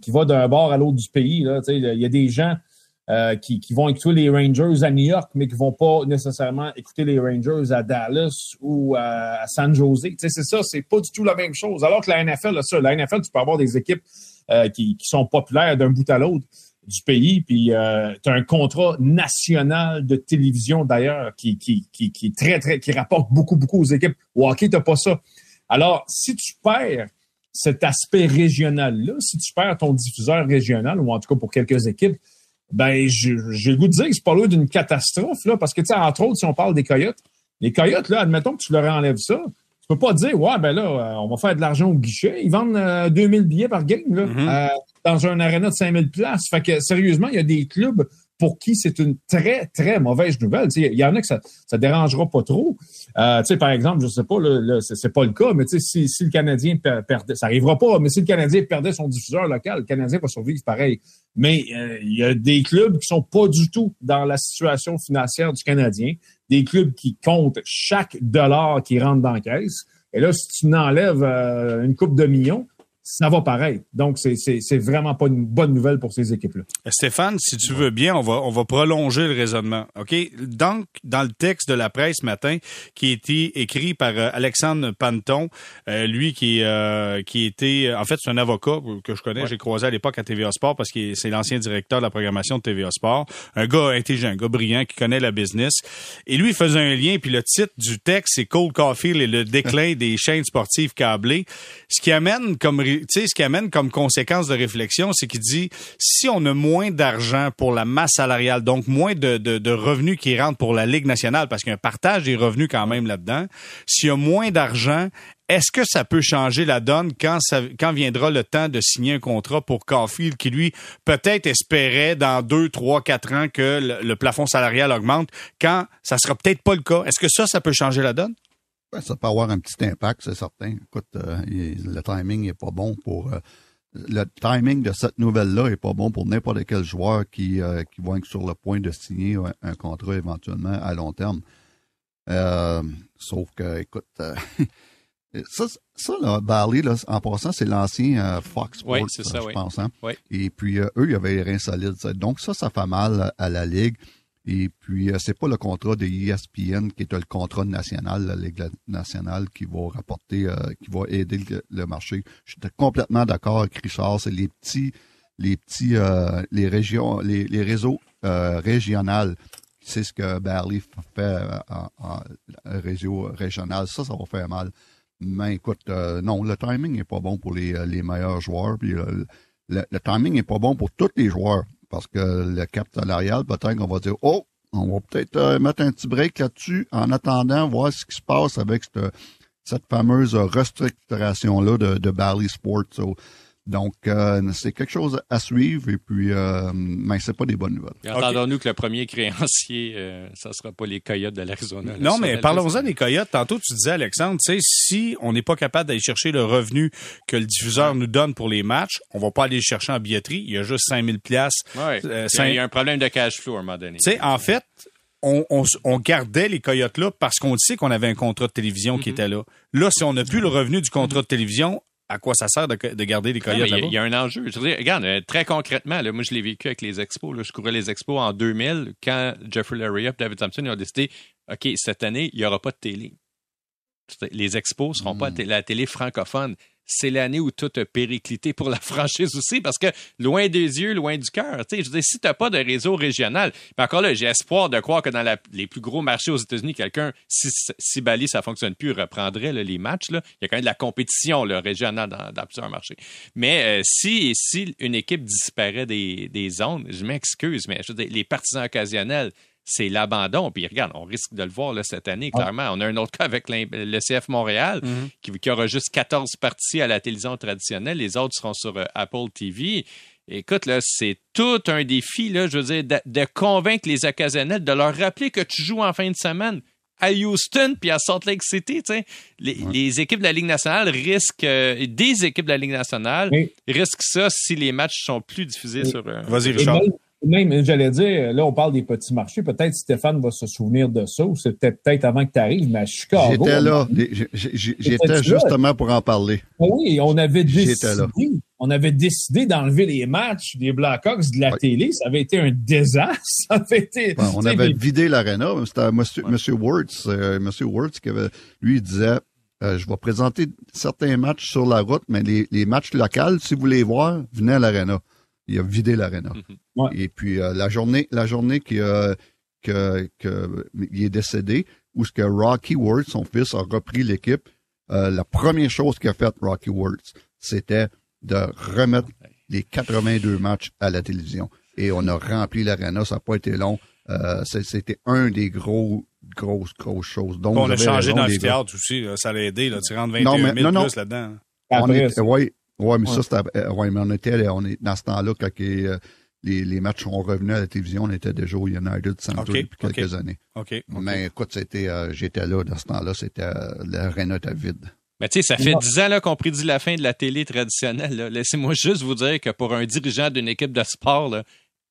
qui va d'un bord à l'autre du pays. Il y a des gens euh, qui, vont écouter les Rangers à New York, mais qui vont pas nécessairement écouter les Rangers à Dallas ou à, San Jose. c'est ça, c'est pas du tout la même chose. Alors que la NFL, ça, la NFL, tu peux avoir des équipes qui, sont populaires d'un bout à l'autre du pays, puis tu as un contrat national de télévision d'ailleurs qui, qui, qui, très, très, qui rapporte beaucoup, beaucoup aux équipes. Au hockey, t'as pas ça. Alors, si tu perds cet aspect régional-là, si tu perds ton diffuseur régional, ou en tout cas pour quelques équipes, ben j'ai le goût de dire que c'est pas loin d'une catastrophe, là, parce que, tu sais, entre autres, si on parle des Coyotes, les Coyotes, là, admettons que tu leur enlèves ça, tu peux pas dire, ouais, ben là, euh, on va faire de l'argent au guichet. Ils vendent 2000 billets par game, là, mm-hmm. dans un aréna de 5000 places. Fait que, sérieusement, il y a des clubs pour qui c'est une très, très mauvaise nouvelle. Il y en a que ça ça dérangera pas trop. Euh, par exemple, je sais pas, là, c'est pas le cas, mais si, si le Canadien perdait, ça arrivera pas, mais si le Canadien perdait son diffuseur local, le Canadien va survivre pareil. Mais euh, il y a des clubs qui sont pas du tout dans la situation financière du Canadien, des clubs qui comptent chaque dollar qui rentre dans la caisse. Et là, si tu n'enlèves euh, une coupe de millions, ça va pareil. Donc, c'est vraiment pas une bonne nouvelle pour ces équipes-là. Stéphane, si tu veux bien, on va, on va prolonger le raisonnement. OK? Donc, dans le texte de la presse ce matin, qui a été écrit par euh, Alexandre Panton, euh, lui qui, euh, qui était, en fait, c'est un avocat que je connais, j'ai croisé à l'époque à TVA Sport parce que c'est l'ancien directeur de la programmation de TVA Sport. Un gars intelligent, un gars brillant qui connaît la business. Et lui, il faisait un lien, puis le titre du texte, c'est Cold Coffee et le déclin des chaînes sportives câblées. Ce qui amène comme tu sais, ce qui amène comme conséquence de réflexion, c'est qu'il dit si on a moins d'argent pour la masse salariale, donc moins de, revenus qui rentrent pour la Ligue nationale, parce qu'il y a un partage des revenus quand même là-dedans, s'il y a moins d'argent, est-ce que ça peut changer la donne quand, viendra le temps de signer un contrat pour Caulfield qui, lui, peut-être espérait dans deux, trois, quatre ans que le, le plafond salarial augmente, quand ça sera peut-être pas le cas? Est-ce que ça, ça peut changer la donne? Ben, ça peut avoir un petit impact, c'est certain. Écoute, euh, le timing n'est pas bon pour... Euh, le timing de cette nouvelle-là est pas bon pour n'importe quel joueur qui, euh, qui va être sur le point de signer un, contrat éventuellement à long terme. sauf que, écoute, ça, ça là, Barley, là, en passant, c'est l'ancien Fox Sports, je pense. Hein? Et puis, eux, il y avait les reins solides. Donc, ça, ça fait mal à la Ligue. Et puis, euh, c'est pas le contrat de ESPN qui est le contrat national, la Ligue nationale, qui va rapporter, euh, qui va aider le, marché. Je suis complètement d'accord avec Richard. C'est les petits, les petits, euh, les régions, les, réseaux régionaux. C'est ce que Barley fait en, réseau régional. Ça, ça va faire mal. Mais écoute, non, le timing n'est pas bon pour les, les meilleurs joueurs. Puis, le, le timing n'est pas bon pour tous les joueurs. Parce que le cap salarial, peut-être qu'on va dire, oh, on va peut-être euh, mettre un petit break là-dessus en attendant, voir ce qui se passe avec cette, cette fameuse restructuration-là de, de Bally Sports. Donc, euh, c'est quelque chose à suivre et puis, euh, mais c'est pas des bonnes nouvelles. Entendons-nous que le premier créancier, euh, ça sera pas les Coyotes de l'Arizona. Non, mais parlons-en des Coyotes. Tantôt, tu disais, Alexandre, tu sais, si on n'est pas capable d'aller chercher le revenu que le diffuseur nous donne pour les matchs, on va pas aller le chercher en billetterie. Il y a juste 5000 places. Ouais. Euh, il y a un problème de cash flow à un moment donné. Tu sais, en fait, on, on, gardait les Coyotes là parce qu'on sait qu'on avait un contrat de télévision qui mm-hmm. était là. Là, si on n'a plus le revenu du contrat de télévision, à quoi ça sert de, garder les coyotes Il y, a un enjeu. Je veux dire, regarde, euh, très concrètement, là, moi, je l'ai vécu avec les expos. Là, je courais les expos en 2000 quand Jeffrey Larry et David Thompson ont décidé, OK, cette année, il n'y aura pas de télé. Les expos ne seront pas à hmm. la télé francophone c'est l'année où tout a périclité pour la franchise aussi, parce que loin des yeux, loin du cœur. Je veux dire, si t'as pas de réseau régional, mais encore là, j'ai espoir de croire que dans les plus gros marchés aux États-Unis, quelqu'un, si, si Bali, ça fonctionne plus, reprendrait les matchs. Là. Il y a quand même de la compétition là, régionale dans, plusieurs marchés. Mais euh, si, si une équipe disparaît des, des zones, je m'excuse, mais je veux dire, les partisans occasionnels, c'est l'abandon. Puis regarde, on risque de le voir là, cette année, ah. clairement. On a un autre cas avec le CF Montréal, mm-hmm. qui, aura juste 14 parties à la télévision traditionnelle. Les autres seront sur euh, Apple TV. Écoute, là, c'est tout un défi, là, je veux dire, de, convaincre les occasionnels, de leur rappeler que tu joues en fin de semaine à Houston puis à Salt Lake City. Les, les, équipes de la Ligue nationale risquent, euh, des équipes de la Ligue nationale risquent ça si les matchs sont plus diffusés sur. Euh, Vas-y, Richard. Même, j'allais dire, là, on parle des petits marchés. Peut-être Stéphane va se souvenir de ça, ou c'était peut-être avant que tu arrives, mais à Chicago. J'étais là. J'étais justement pour en parler. Ah oui, on avait décidé, on avait décidé d'enlever les matchs des Blackhawks de la télé. Ça avait été un désastre. Ça avait été, on avait vidé l'aréna. C'était M. Monsieur, Wirtz, euh, Monsieur Wirtz qui avait, lui, il disait, euh, je vais présenter certains matchs sur la route, mais les, les matchs locaux, si vous voulez voir, venez à l'aréna il a vidé l'aréna. Mhm. Et puis euh, la journée, la journée qu'il que, que, il est décédé, où ce que Rocky Ward, son fils, a repris l'équipe, euh, la première chose qu'a fait Rocky Ward, c'était de remettre les 82 matchs à la télévision. et on a rempli l'arena. Ça n'a pas été long. Euh, c'était un des gros grosses, grosses choses. Donc, on a changé d'amphithéâtre aussi. ça l'a aidé. Là. Tu rentres 21 000 non, plus là-dedans. Oui, ouais, mais ça, c'était, ouais, mais on était, on est dans ce temps-là quand euh, les, les, matchs sont revenus à la télévision, on était déjà au United Center depuis quelques années. OK. Mais écoute, c'était, j'étais là dans ce temps-là, c'était, l'arena était vide. Mais tu sais, ça fait dix ans qu'on prédit la fin de la télé traditionnelle. Laissez-moi juste vous dire que pour un dirigeant d'une équipe de sport,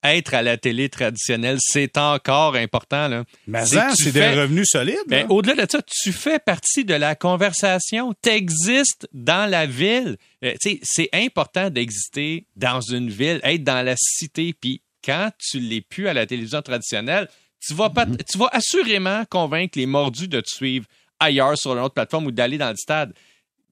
être à la télé traditionnelle, c'est encore important. Là. Mais c'est des revenus solides. Mais ben, au-delà de ça, tu fais partie de la conversation. Tu existes dans la ville. Euh, c'est important d'exister dans une ville, être dans la cité. Puis quand tu l'es plus à la télévision traditionnelle, tu vas, pas, mm-hmm. tu vas assurément convaincre les mordus de te suivre ailleurs sur une autre plateforme ou d'aller dans le stade.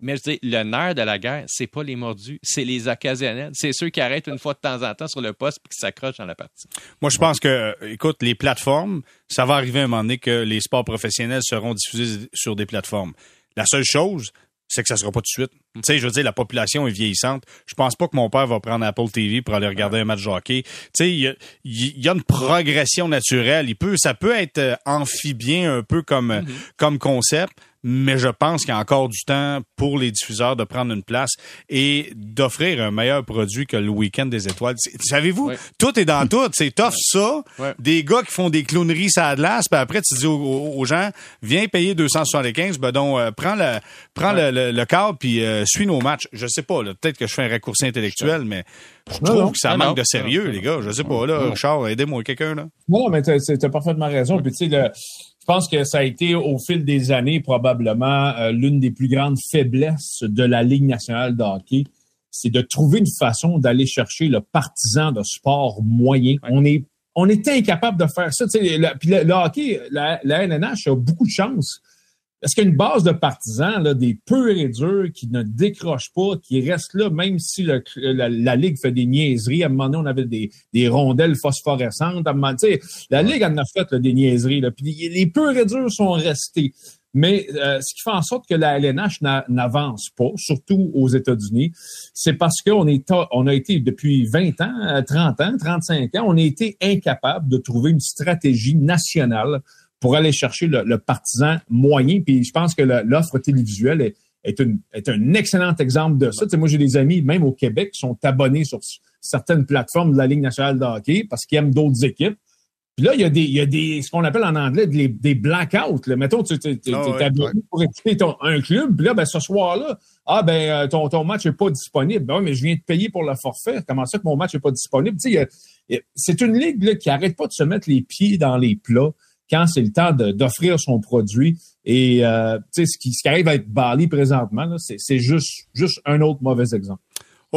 Mais je dis, le nerf de la guerre, c'est pas les mordus, c'est les occasionnels. C'est ceux qui arrêtent une fois de temps en temps sur le poste et qui s'accrochent dans la partie. Moi, je pense que, euh, écoute, les plateformes, ça va arriver à un moment donné que les sports professionnels seront diffusés sur des plateformes. La seule chose, c'est que ça sera pas tout de suite. Tu sais, je veux dire, la population est vieillissante. Je pense pas que mon père va prendre Apple TV pour aller regarder un match de hockey. Tu sais, il y, a, une progression naturelle. Il peut, ça peut être euh, amphibien un peu comme, mm-hmm. comme concept, mais je pense qu'il y a encore du temps pour les diffuseurs de prendre une place et d'offrir un meilleur produit que le week-end des étoiles. Savez-vous, tout est dans tout. C'est tough ça. Des gars qui font des clowneries à glace, puis après tu dis aux, gens, viens payer 275, ben donc euh, prends le prends le, le, câble puis euh, suis nos matchs. Je sais pas, peut-être que je fais un raccourci intellectuel, mais je trouve que ça manque de sérieux, les gars. Je sais pas, là, Richard, aidez-moi quelqu'un, là. Non, mais t'as as parfaitement raison. Puis tu sais, je pense que ça a été au fil des années probablement euh, l'une des plus grandes faiblesses de la Ligue nationale de hockey, c'est de trouver une façon d'aller chercher le partisan de sport moyen. On est on est incapable de faire ça. Le, puis le, hockey, la, la LNH a beaucoup de chance est-ce qu'il y a une base de partisans, là, des purs et durs qui ne décrochent pas, qui restent là, même si la, Ligue fait des niaiseries. À un moment donné, on avait des, des rondelles phosphorescentes. À un moment, la Ligue en a fait des niaiseries. Là, puis les purs et durs sont restés. Mais euh, ce qui fait en sorte que la LNH n'avance pas, surtout aux États-Unis, c'est parce qu'on est, on a été depuis 20 ans, 30 ans, 35 ans, on a été incapable de trouver une stratégie nationale pour aller chercher le, partisan moyen. Puis je pense que l'offre télévisuelle est, est, une, est, un excellent exemple de ça. moi, j'ai des amis, même au Québec, qui sont abonnés sur certaines plateformes de la Ligue nationale de hockey parce qu'ils aiment d'autres équipes. Puis là, il y a des, il y a des ce qu'on appelle en anglais des, des blackouts. Là. Mettons, tu es, ah abonné pour écouter ton, un club, puis là, ben, ce soir-là, ah ben euh, ton, ton match n'est pas disponible. Ben oui, mais je viens de payer pour le forfait. Comment ça que mon match n'est pas disponible? Tu sais, c'est une ligue là, qui arrête pas de se mettre les pieds dans les plats quand c'est le temps d'offrir son produit. Et euh, ce, qui, ce qui arrive à être Bali présentement, c'est juste, juste un autre mauvais exemple.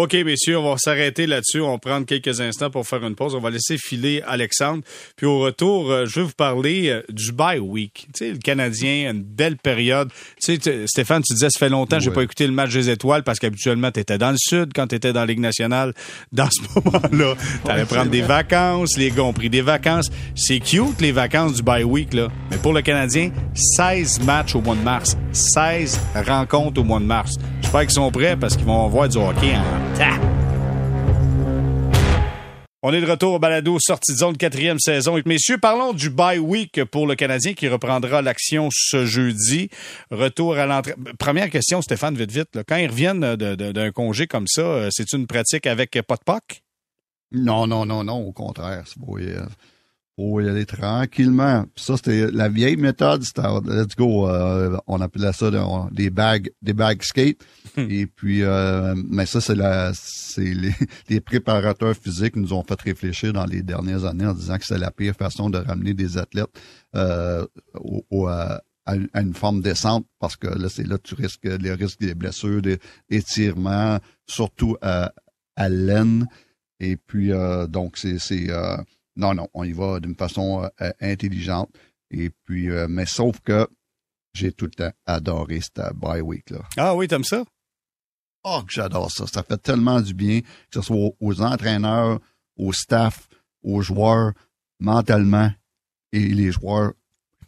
OK, messieurs, on va s'arrêter là-dessus. On va prendre quelques instants pour faire une pause. On va laisser filer Alexandre. Puis au retour, euh, je vais vous parler euh, du bye week. Tu sais, le Canadien, une belle période. Tu sais, Stéphane, tu disais, ça fait longtemps que j'ai pas écouté le match des étoiles parce qu'habituellement, tu étais dans le sud quand tu étais dans la Ligue nationale. Dans ce moment-là, tu allais prendre des vacances. Les gars ont pris des vacances. C'est cute, les vacances du bye week, là. Mais pour le Canadien, 16 matchs au mois de mars. 16 rencontres au mois de mars. J'espère qu'ils sont prêts parce qu'ils vont avoir du hockey en on est de retour au balado sortie de zone quatrième saison. Messieurs, parlons du bye week pour le Canadien qui reprendra l'action ce jeudi. Retour à l'entrée. Première question, Stéphane, vite, vite. Quand ils reviennent d'un congé comme ça, euh, c'est une pratique avec pas de POC? Non, non, non, non, au contraire. Faut y aller tranquillement. ça, c'était la vieille méthode. C'était let's go. Euh, on appelait ça des bags, des bags skate. Et puis, euh, mais ça, c'est la, c'est les, préparateurs physiques nous ont fait réfléchir dans les dernières années en disant que c'est la pire façon de ramener des athlètes euh, à, une forme décente parce que là, c'est là que tu risques les risques des blessures, des étirements, surtout à, à l'aine. Et puis, euh, donc, c'est, c'est non, non, on y va d'une façon intelligente. Et puis, mais sauf que j'ai tout le temps adoré cette bye week là. Ah oui, t'aimes ça? Oh, que j'adore ça. Ça fait tellement du bien, que ce soit aux entraîneurs, au staff, aux joueurs, mentalement, et les joueurs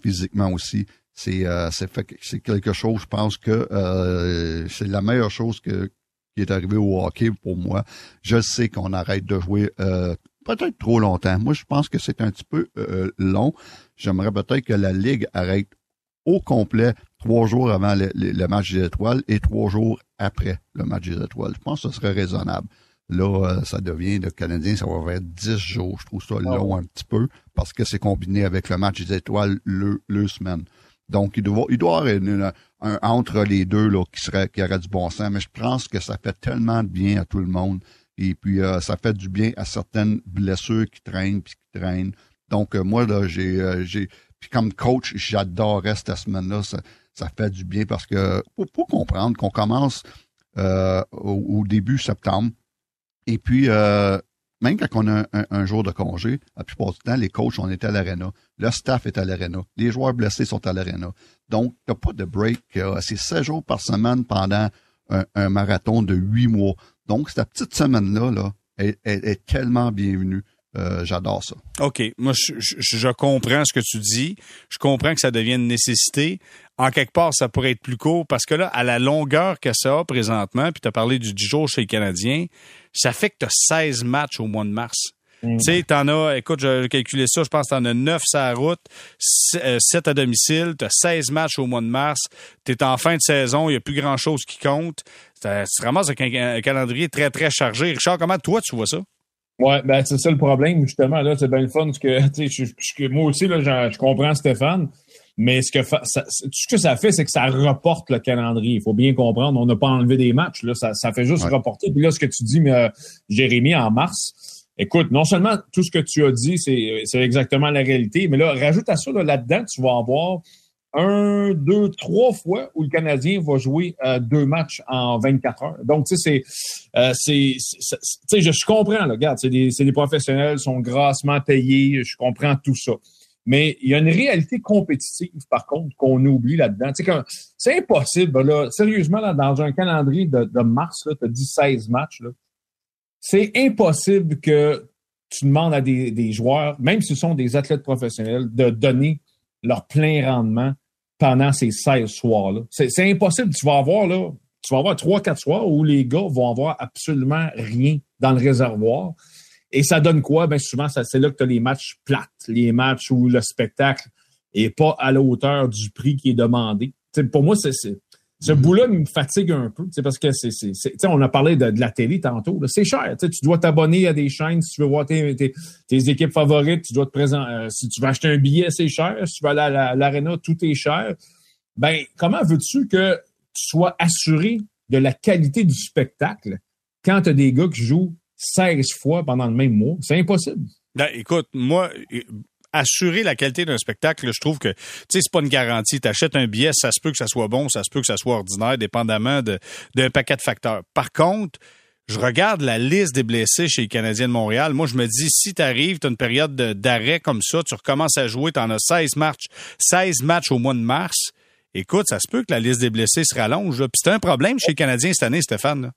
physiquement aussi. C'est euh, c'est quelque chose, je pense que euh, c'est la meilleure chose que, qui est arrivée au hockey pour moi. Je sais qu'on arrête de jouer euh, peut-être trop longtemps. Moi, je pense que c'est un petit peu euh, long. J'aimerais peut-être que la Ligue arrête au complet trois jours avant le, le match des étoiles et trois jours après le match des étoiles. Je pense que ce serait raisonnable. Là, euh, ça devient, le Canadien, ça va faire dix jours. Je trouve ça Ah long un petit peu parce que c'est combiné avec le match des étoiles le, le semaine. Donc, il doit, il doit y avoir une- une- un entre les deux là, qui serait qui aurait du bon sens, mais je pense que ça fait tellement de bien à tout le monde. Et puis, euh, ça fait du bien à certaines blessures qui traînent puis qui traînent. Donc, euh, moi, là, j'ai, euh, j'ai, puis comme coach, j'adorais cette semaine-là. Ça, ça fait du bien parce que, faut comprendre qu'on commence au, début septembre. Et puis, même quand on a un, jour de congé, la plupart du temps, les coachs, on est à l'aréna. Le staff est à l'aréna. Les joueurs blessés sont à l'aréna. Donc, a pas de break. C'est 16 jours par semaine pendant un, un marathon de huit mois. Donc, cette petite semaine-là, là, est, tellement bienvenue. Euh, J'adore ça. OK. Moi, je, comprends ce que tu dis. Je comprends que ça devient une nécessité. En quelque part, ça pourrait être plus court parce que là, à la longueur que ça a présentement, puis tu as parlé du 10 jours chez les Canadiens, ça fait que tu as 16 matchs au mois de mars. Mm. Tu sais, t'en as, écoute, j'ai calculé ça, je pense que t'en as 9 sur la route, 7 à domicile, t'as 16 matchs au mois de mars, t'es en fin de saison, il n'y a plus grand chose qui compte. Tu te ramasses avec un, un calendrier très, très chargé. Richard, comment toi tu vois ça? Ouais, ben c'est ça le problème, justement. Là, c'est bien le fun. Ce que, je- je- moi aussi, là, je, je comprends Stéphane, mais ce que fa- ça, ce que ça fait, c'est que ça reporte le calendrier. Il faut bien comprendre, on n'a pas enlevé des matchs. Là, ça, ça fait juste Ouais. reporter. Puis là, ce que tu dis, mais, euh, Jérémy, en mars, écoute, non seulement tout ce que tu as dit, c'est c'est exactement la réalité, mais là, rajoute à ça, là, là-dedans, tu vas avoir un, deux, trois fois où le Canadien va jouer euh, deux matchs en 24 heures. Donc, tu sais, c'est, euh, c'est, je, comprends, là, regarde, c'est des, c'est des professionnels, sont grassement payés, je comprends tout ça. Mais il y a une réalité compétitive, par contre, qu'on oublie là-dedans. C'est impossible, là, sérieusement, là, dans un calendrier de, de mars, tu as dit 16 matchs, là, c'est impossible que tu demandes à des, joueurs, même si ce sont des athlètes professionnels, de donner leur plein rendement pendant ces 16 soirs-là. C'est impossible. Tu vas avoir là, tu vas avoir trois, quatre soirs où les gars vont avoir absolument rien dans le réservoir. Et ça donne quoi? Ben souvent, c'est là que tu as les matchs plates, les matchs où le spectacle est pas à la hauteur du prix qui est demandé. Pour moi, c'est- ce bout-là me fatigue un peu, parce que c'est, c'est, on a parlé de, la télé tantôt. C'est cher. tu dois t'abonner à des chaînes si tu veux voir tes, équipes favorites. Tu dois te présenter. euh, si tu veux acheter un billet, c'est cher. Si tu vas aller à la- à l'aréna, tout est cher. Ben, comment veux-tu que tu sois assuré de la qualité du spectacle quand tu des gars qui jouent 16 fois pendant le même mois? C'est impossible. Ben, écoute, moi, assurer la qualité d'un spectacle, je trouve que, tu c'est pas une garantie. T'achètes un billet, ça se peut que ça soit bon, ça se peut que ça soit ordinaire, dépendamment d'un paquet de facteurs. Par contre, je regarde la liste des blessés chez les Canadiens de Montréal. Moi, je me dis, si tu arrives, tu as une période de- d'arrêt comme ça, tu recommences à jouer, tu en as 16 matchs, 16 matchs au mois de mars. Écoute, ça se peut que la liste des blessés se rallonge. Puis c'est un problème chez les Canadiens cette année, Stéphane. là.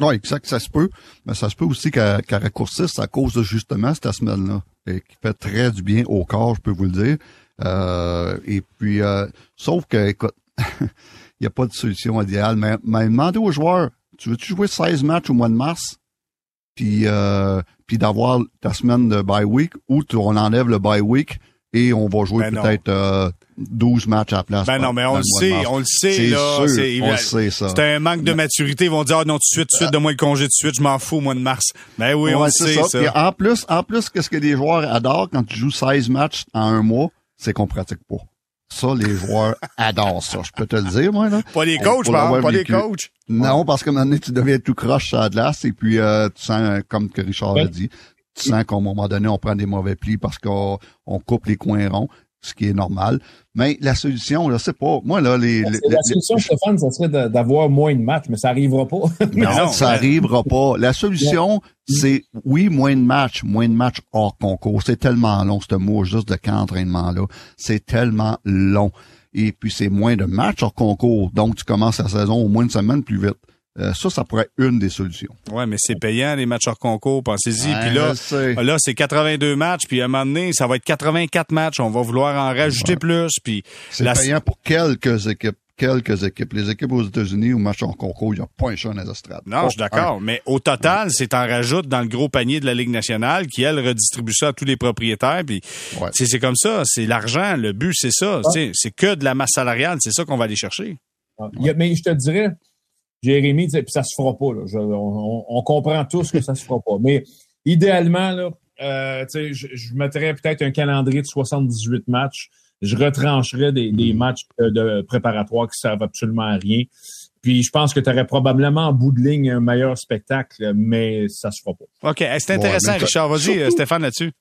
Oui, exact, ça se peut. Mais ça se peut aussi qu'elle qu'elle raccourcisse à cause de justement cette semaine-là. Qui fait très du bien au corps, je peux vous le dire. Euh, et puis, euh, sauf que, écoute, il n'y a pas de solution idéale. Mais, mais demandez aux joueurs, tu veux-tu jouer 16 matchs au mois de mars? Puis, euh, puis d'avoir ta semaine de bye week ou on enlève le bye week et on va jouer Ben peut-être euh, 12 matchs à la place. Ben non, mais on le sait, on le sait, C'est là. sûr, c'est- on le sait, ça. C'est un manque de maturité. Ils vont dire, ah non, tout de suite, tout de suite, donne-moi le congé tout de suite, je m'en fous au mois de mars. Ben oui, on le sait, ça. En plus, en plus, qu'est-ce que les joueurs adorent quand tu joues 16 matchs en un mois, c'est qu'on pratique pas. Ça, les joueurs adorent ça. Je peux te le dire, moi, là. Pas les coachs, par l'avoir pas les coachs. Non, parce que maintenant, tu deviens tout croche sur la glace et puis euh, tu sens, euh, comme que Richard Ouais. a dit, tu sens qu'à un moment donné, on prend des mauvais plis parce qu'on on coupe les coins ronds, ce qui est normal. Mais la solution, là, c'est pas... Moi, là, les... les- la les- solution, Stéphane, ça serait d'avoir moins de matchs, mais ça arrivera pas. Non, ça arrivera pas. La solution, c'est oui, moins de matchs, moins de matchs hors concours. C'est tellement long, ce mot juste de camp d'entraînement-là. C'est tellement long. Et puis, c'est moins de matchs hors concours. Donc, tu commences la saison au moins une semaine plus vite. Euh, ça, ça pourrait être une des solutions. Ouais, mais c'est payant, les matchs hors concours, pensez-y. Ouais, puis là, là, c'est 82 matchs, puis à un moment donné, ça va être 84 matchs. On va vouloir en rajouter plus, puis C'est la- payant pour quelques équipes. quelques équipes. Les équipes aux États-Unis, au match en concours, il n'y a pas un chat dans les estrades. Non, je suis d'accord. Mais au total, c'est en rajoute dans le gros panier de la Ligue nationale qui, elle, redistribue ça à tous les propriétaires. Puis, Ouais. c'est comme ça. C'est l'argent. Le but, c'est ça. C'est- C'est que de la masse salariale. C'est ça qu'on va aller chercher. Il y a- mais je te dirais, Jérémy, tu sais, puis ça se fera pas. Là. Je- on, on comprend tous que ça se fera pas. Mais idéalement, là, euh, tu sais, je, je mettrais peut-être un calendrier de 78 matchs. Je retrancherais des, des matchs de, de préparatoires qui servent absolument à rien. Puis je pense que tu aurais probablement en bout de ligne un meilleur spectacle, mais ça se fera pas. OK. C'est intéressant, Ouais, Richard. Vas-y, euh, Stéphane, là-dessus.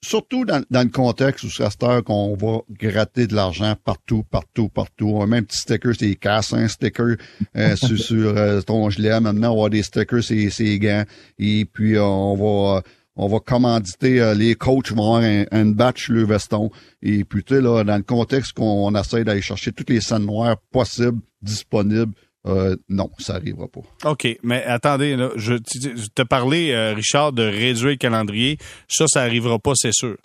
Surtout dans, dans le contexte où c'est à cette heure qu'on va gratter de l'argent partout, partout, partout. On a même un petit sticker, c'est casse, un sticker euh, sur, sur euh, ton gilet. Maintenant, on va avoir des stickers, c'est c'est gants. Et puis, euh, on va on va commanditer, euh, les coachs vont avoir un, un batch le veston. Et puis, tu sais, là, dans le contexte qu'on on essaie d'aller chercher toutes les scènes noires possibles, disponibles, euh, non, ça arrivera pas. OK, mais attendez, là, je, je te parlais, euh, Richard, de réduire le calendrier. Ça, ça arrivera pas, c'est sûr.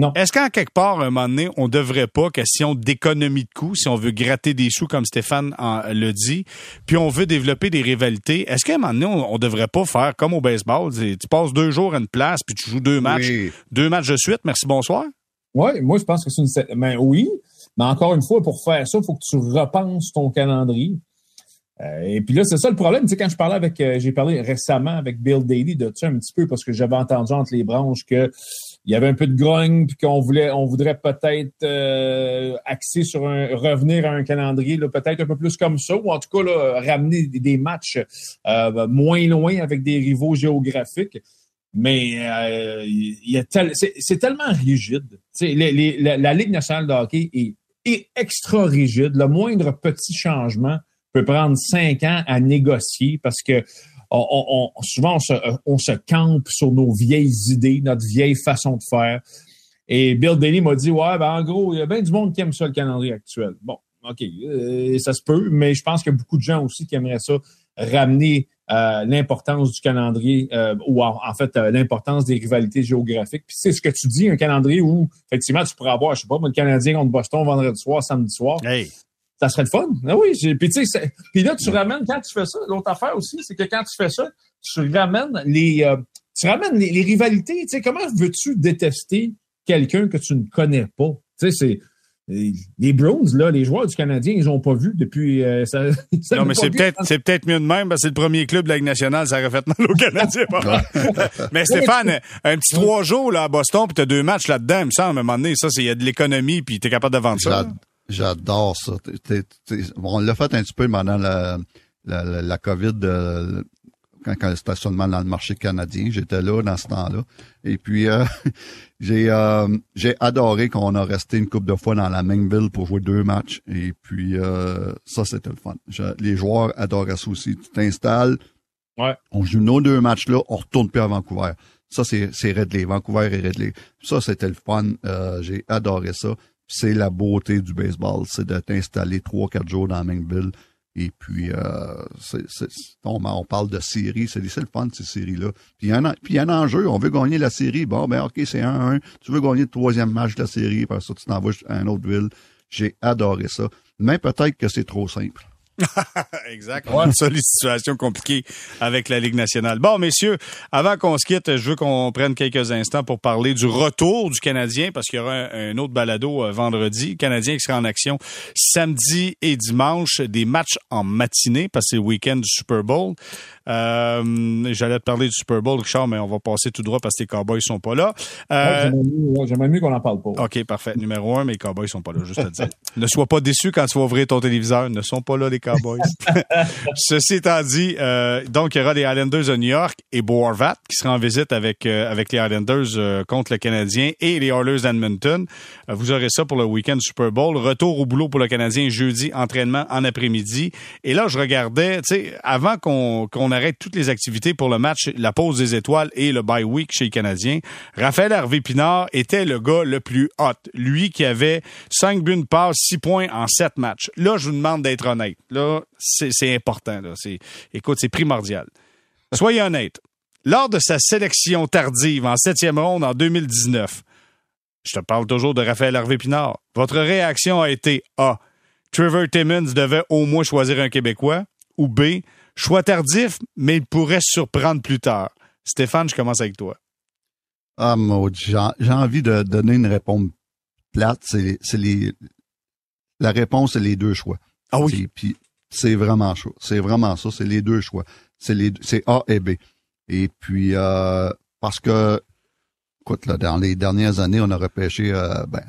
Non. Est-ce qu'en quelque part, à un moment donné, on devrait pas, question d'économie de coûts, si on veut gratter des sous, comme Stéphane en- le dit, puis on veut développer des rivalités, est-ce qu'à un moment donné, on, on devrait pas faire comme au baseball, tu passes deux jours à une place, puis tu joues deux matchs, Oui. deux matchs de suite, merci, bonsoir? Oui, moi, je pense que c'est une. Mais oui, mais encore une fois, pour faire ça, il faut que tu repenses ton calendrier. Euh, et puis là, c'est ça le problème. Tu sais, quand je parlais avec, euh, j'ai parlé récemment avec Bill Daly de ça un petit peu parce que j'avais entendu entre les branches que il y avait un peu de grogne puis qu'on voulait, on voudrait peut-être euh, axer sur un, revenir à un calendrier peut-être un peu plus comme ça ou en tout cas là, ramener des, matchs euh, moins loin avec des rivaux géographiques. Mais il y a tel- c'est, tellement rigide. Tu sais, la, Ligue nationale de hockey est extra rigide. Le moindre petit changement peut prendre cinq ans à négocier parce que souvent on se, campe sur nos vieilles idées, notre vieille façon de faire. Et Bill Daly m'a dit ouais, ben en gros, il y a bien du monde qui aime ça le calendrier actuel. Bon, ok, euh, ça se peut, mais je pense qu'il y a beaucoup de gens aussi qui aimeraient ça ramener euh, l'importance du calendrier euh, ou en, fait l'importance des rivalités géographiques. Puis c'est ce que tu dis, un calendrier où effectivement tu pourrais avoir, je sais pas, le Canadien contre Boston vendredi soir, samedi soir Hey, ça serait le fun. Ah oui, j'ai- puis tu puis là tu ramènes quand tu fais ça. L'autre affaire aussi, c'est que quand tu fais ça, tu ramènes les, euh, tu ramènes les, les rivalités. Tu sais, comment veux-tu détester quelqu'un que tu ne connais pas? Tu sais, c'est les Browns là, les joueurs du Canadien, ils ont pas vu depuis. euh, ça, ça non, mais c'est peut-être c'est peut-être mieux de même, parce que c'est le premier club de la Ligue nationale, ça aurait fait mal aux Canadiens. pas mal. mais Stéphane, un petit trois jours là, à Boston, puis t'as deux matchs là-dedans, il me semble, à un moment donné, ça, c'est il y a de l'économie, puis t'es capable de vendre ça. J'ad- J'adore ça. T'es- t'es- t'es- on l'a fait un petit peu pendant la, la, la, la COVID, euh, quand, quand le stationnement dans le marché canadien. J'étais là dans ce temps-là. Et puis, euh, j'ai euh, j'ai adoré qu'on a resté une couple de fois dans la même ville pour jouer deux matchs. Et puis, euh, ça, c'était le fun. Je- les joueurs adoraient ça aussi. Tu t'installes, Ouais. on joue nos deux matchs-là, on retourne plus à Vancouver. Ça, c'est c'est Ridley. Vancouver et Ridley. Ça, c'était le fun. Euh, j'ai adoré ça c'est la beauté du baseball, c'est de t'installer trois, quatre jours dans la même ville. Et puis, euh, on, parle de séries, c'est, le fun, ces séries-là. Puis il y, a un enjeu, on veut gagner la série. Bon, ben ok, c'est 1-1. Tu veux gagner le troisième match de la série, parce ça, tu t'en vas à une autre ville. J'ai adoré ça. Mais peut-être que c'est trop simple. Exact. On a ça, les situations compliquées avec la Ligue nationale. Bon, messieurs, avant qu'on se quitte, je veux qu'on prenne quelques instants pour parler du retour du Canadien, parce qu'il y aura un, un autre balado euh, vendredi. Le Canadien qui sera en action samedi et dimanche, des matchs en matinée, parce que c'est le week-end du Super Bowl. Euh, J'allais te parler du Super Bowl, Richard, mais on va passer tout droit parce que les Cowboys sont pas là. Euh, j'aimerais mieux- ouais, J'aimerais mieux qu'on n'en parle pas. OK, parfait. Numéro un, mais les Cowboys sont pas là, juste à dire. ne sois pas déçu quand tu vas ouvrir ton téléviseur. Ne sont pas là, les Cowboys. Ceci étant dit, euh, donc, il y aura les Islanders de New York et Boarvat qui sera en visite avec, avec les Islanders contre le Canadien et les Oilers d'Edmonton. Vous aurez ça pour le week-end du Super Bowl. Retour au boulot pour le Canadien jeudi, entraînement en après-midi. Et là, je regardais, tu sais, avant qu'on qu'on arrête toutes les activités pour le match, la pause des étoiles et le bye week chez les Canadiens, Raphaël Harvey Pinard était le gars le plus hot. Lui qui avait 5 buts, une passe, 6 points en 7 matchs. Là, je vous demande d'être honnête. Là, c'est important. Là. Écoute, c'est primordial. Soyez honnête. Lors de sa sélection tardive en septième ronde en 2019, je te parle toujours de Raphaël Harvey Pinard, votre réaction a été A. Trevor Timmons devait au moins choisir un Québécois, ou B, choix tardif, mais il pourrait surprendre plus tard. Stéphane, je commence avec toi. Ah, maudit, j'ai envie de donner une réponse plate. C'est les, la réponse, c'est les deux choix. Ah oui. Puis c'est vraiment ça. C'est vraiment ça. C'est les deux choix. C'est les, c'est A et B. Et puis euh, parce que, écoute, là, dans les dernières années, on a repêché euh, ben,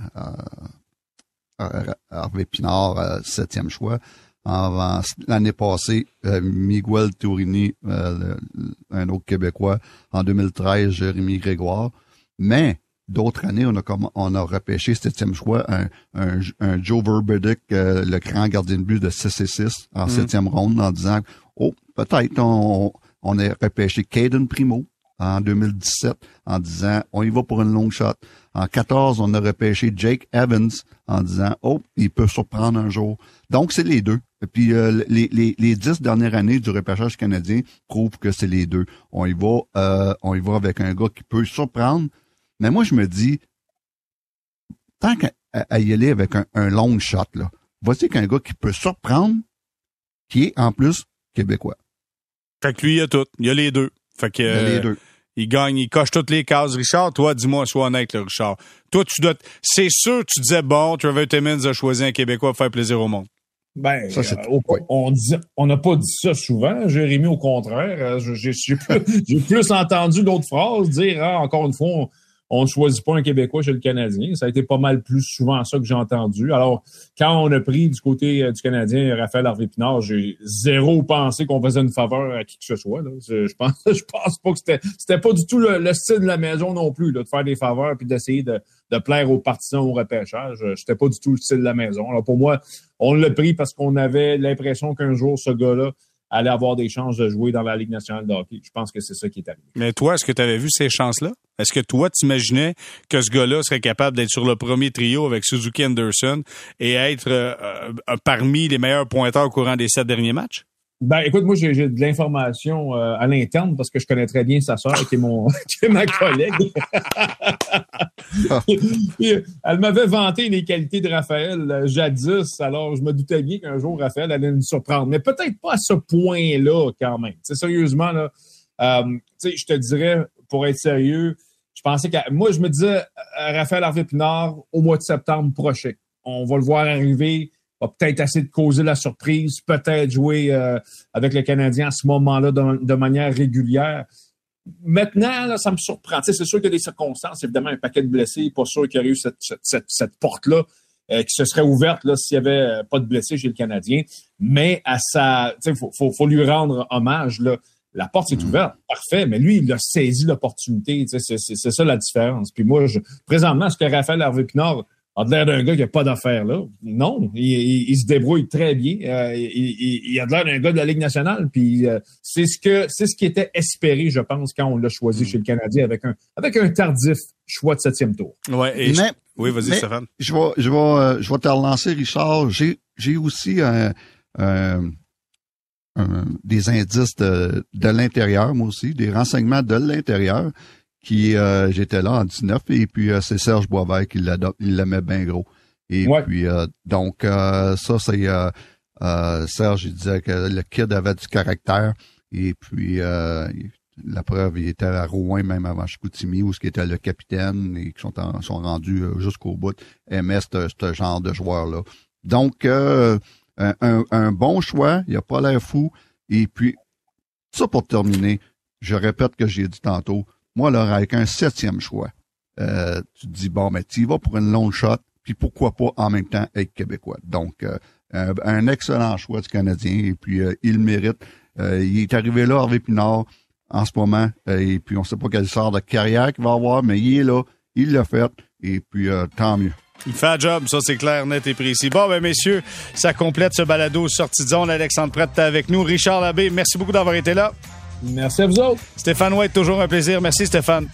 euh, Harvey Pinard, euh, septième choix. L'année passée, euh, Miguel Tourini, un autre Québécois. En 2013, Jérémy Grégoire. Mais d'autres années, on a comme on a repêché septième choix un, un, Joe Verberdick, le grand gardien de but de 6 et 6 en mm. septième ronde, en disant Oh, peut-être on, on a repêché Caden Primo, en 2017 en disant on y va pour une long shot. En 14, on a repêché Jake Evans en disant oh, il peut surprendre un jour. Donc c'est les deux. Et puis euh, les, les, les dix dernières années du repêchage canadien prouvent que c'est les deux. On y va, euh, on y va avec un gars qui peut surprendre. Mais moi je me dis tant qu'à y aller avec un, long shot là, voici qu'un gars qui peut surprendre, qui est en plus québécois. Fait que lui, il y a tout. Il y a les deux. Fait que, il a les deux il gagne, il coche toutes les cases. Richard, toi, dis-moi, sois honnête, le Richard. Toi, tu dois, c'est sûr, tu disais, bon, Trevor Timmons a choisi un Québécois pour faire plaisir au monde. Ben, ça, euh, on n'a pas dit ça souvent, Jérémy, au contraire. Euh, j'ai plus, plus, entendu d'autres phrases dire, ah, encore une fois, on ne choisit pas un Québécois chez le Canadien. Ça a été pas mal plus souvent ça que j'ai entendu. Alors, quand on a pris du côté euh, du Canadien Raphaël Harvey Pinard, j'ai zéro pensé qu'on faisait une faveur à qui que ce soit. Je, pense, je pense pas que c'était, c'était pas du tout le, style de la maison non plus, de faire des faveurs puis d'essayer de, de plaire aux partisans au repêchage. C'était pas du tout le style de la maison. Alors, pour moi, on l'a pris parce qu'on avait l'impression qu'un jour, ce gars-là allait avoir des chances de jouer dans la Ligue nationale de hockey. Je pense que c'est ça qui est arrivé. Mais toi, est-ce que tu avais vu ces chances-là? Est-ce que toi, tu imaginais que ce gars-là serait capable d'être sur le premier trio avec Suzuki Anderson et être euh, euh, parmi les meilleurs pointeurs au courant des sept derniers matchs? Ben, écoute, moi, j'ai de l'information euh, à l'interne parce que je connais très bien sa sœur, qui est mon, qui est ma collègue. elle m'avait vanté les qualités de Raphaël euh, jadis, alors je me doutais bien qu'un jour Raphaël allait nous surprendre, mais peut-être pas à ce point-là quand même. Sérieusement là, euh, je te dirais, pour être sérieux, je pensais que moi, je me disais Raphaël Harvey Pinard au mois de septembre prochain. On va le voir arriver va peut-être essayer de causer la surprise, peut-être jouer euh, avec le Canadien à ce moment-là de, manière régulière. Maintenant, là, ça me surprend. c'est sûr qu'il y a des circonstances, évidemment, un paquet de blessés, pas sûr qu'il y aurait eu cette, cette, cette, porte-là euh, qui se serait ouverte là s'il y avait euh, pas de blessés chez le Canadien. Mais à sa, il faut, faut, faut, lui rendre hommage là. La porte est mm. ouverte, parfait, mais lui, il a saisi l'opportunité. C'est ça la différence. Puis moi, je, présentement, ce que Raphaël Harvey-Pinard a l'air d'un gars qui n'a pas d'affaires là. Non, il, se débrouille très bien. Euh, il, a l'air d'un gars de la Ligue nationale. Puis euh, c'est ce que c'est ce qui était espéré, je pense, quand on l'a choisi chez le Canadien avec un avec un tardif choix de septième tour. Ouais. oui, vas-y, Stéphane. Je vais je vais euh, je vais te relancer, Richard. J'ai j'ai aussi un, des indices de, de l'intérieur, moi aussi, des renseignements de l'intérieur qui euh, j'étais là en 19 et puis euh, c'est Serge Boisvert qui l'aimait bien gros. Et puis euh, donc ça c'est Serge il disait que le kid avait du caractère et puis la preuve il était à Rouen même avant Chicoutimi où ce qui était le capitaine et qui sont, sont rendus jusqu'au bout aimait ce genre de joueur là. Donc un, un, bon choix, il a pas l'air fou et puis ça pour terminer, je répète que j'ai dit tantôt, moi, là, avec un septième choix, euh, tu te dis, bon, mais tu y vas pour une long shot, puis pourquoi pas en même temps être québécois. Donc, euh, un, excellent choix du Canadien, et puis euh, il mérite. il est arrivé là, Harvey Pinard, en ce moment, et puis on sait pas quelle sorte de carrière qu'il va avoir, mais il est là, il l'a fait, et puis tant mieux. Il fait un job, ça c'est clair, net et précis. Bon, ben messieurs, ça complète ce balado sortie de zone. Alexandre Prête avec nous. Richard Labbé, merci beaucoup d'avoir été là. Merci à vous autres. Stéphane White, toujours un plaisir. Merci Stéphane.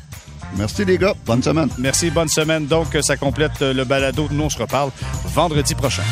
Merci les gars. Bonne semaine. Merci, bonne semaine. Donc, ça complète le balado. Nous, on se reparle vendredi prochain.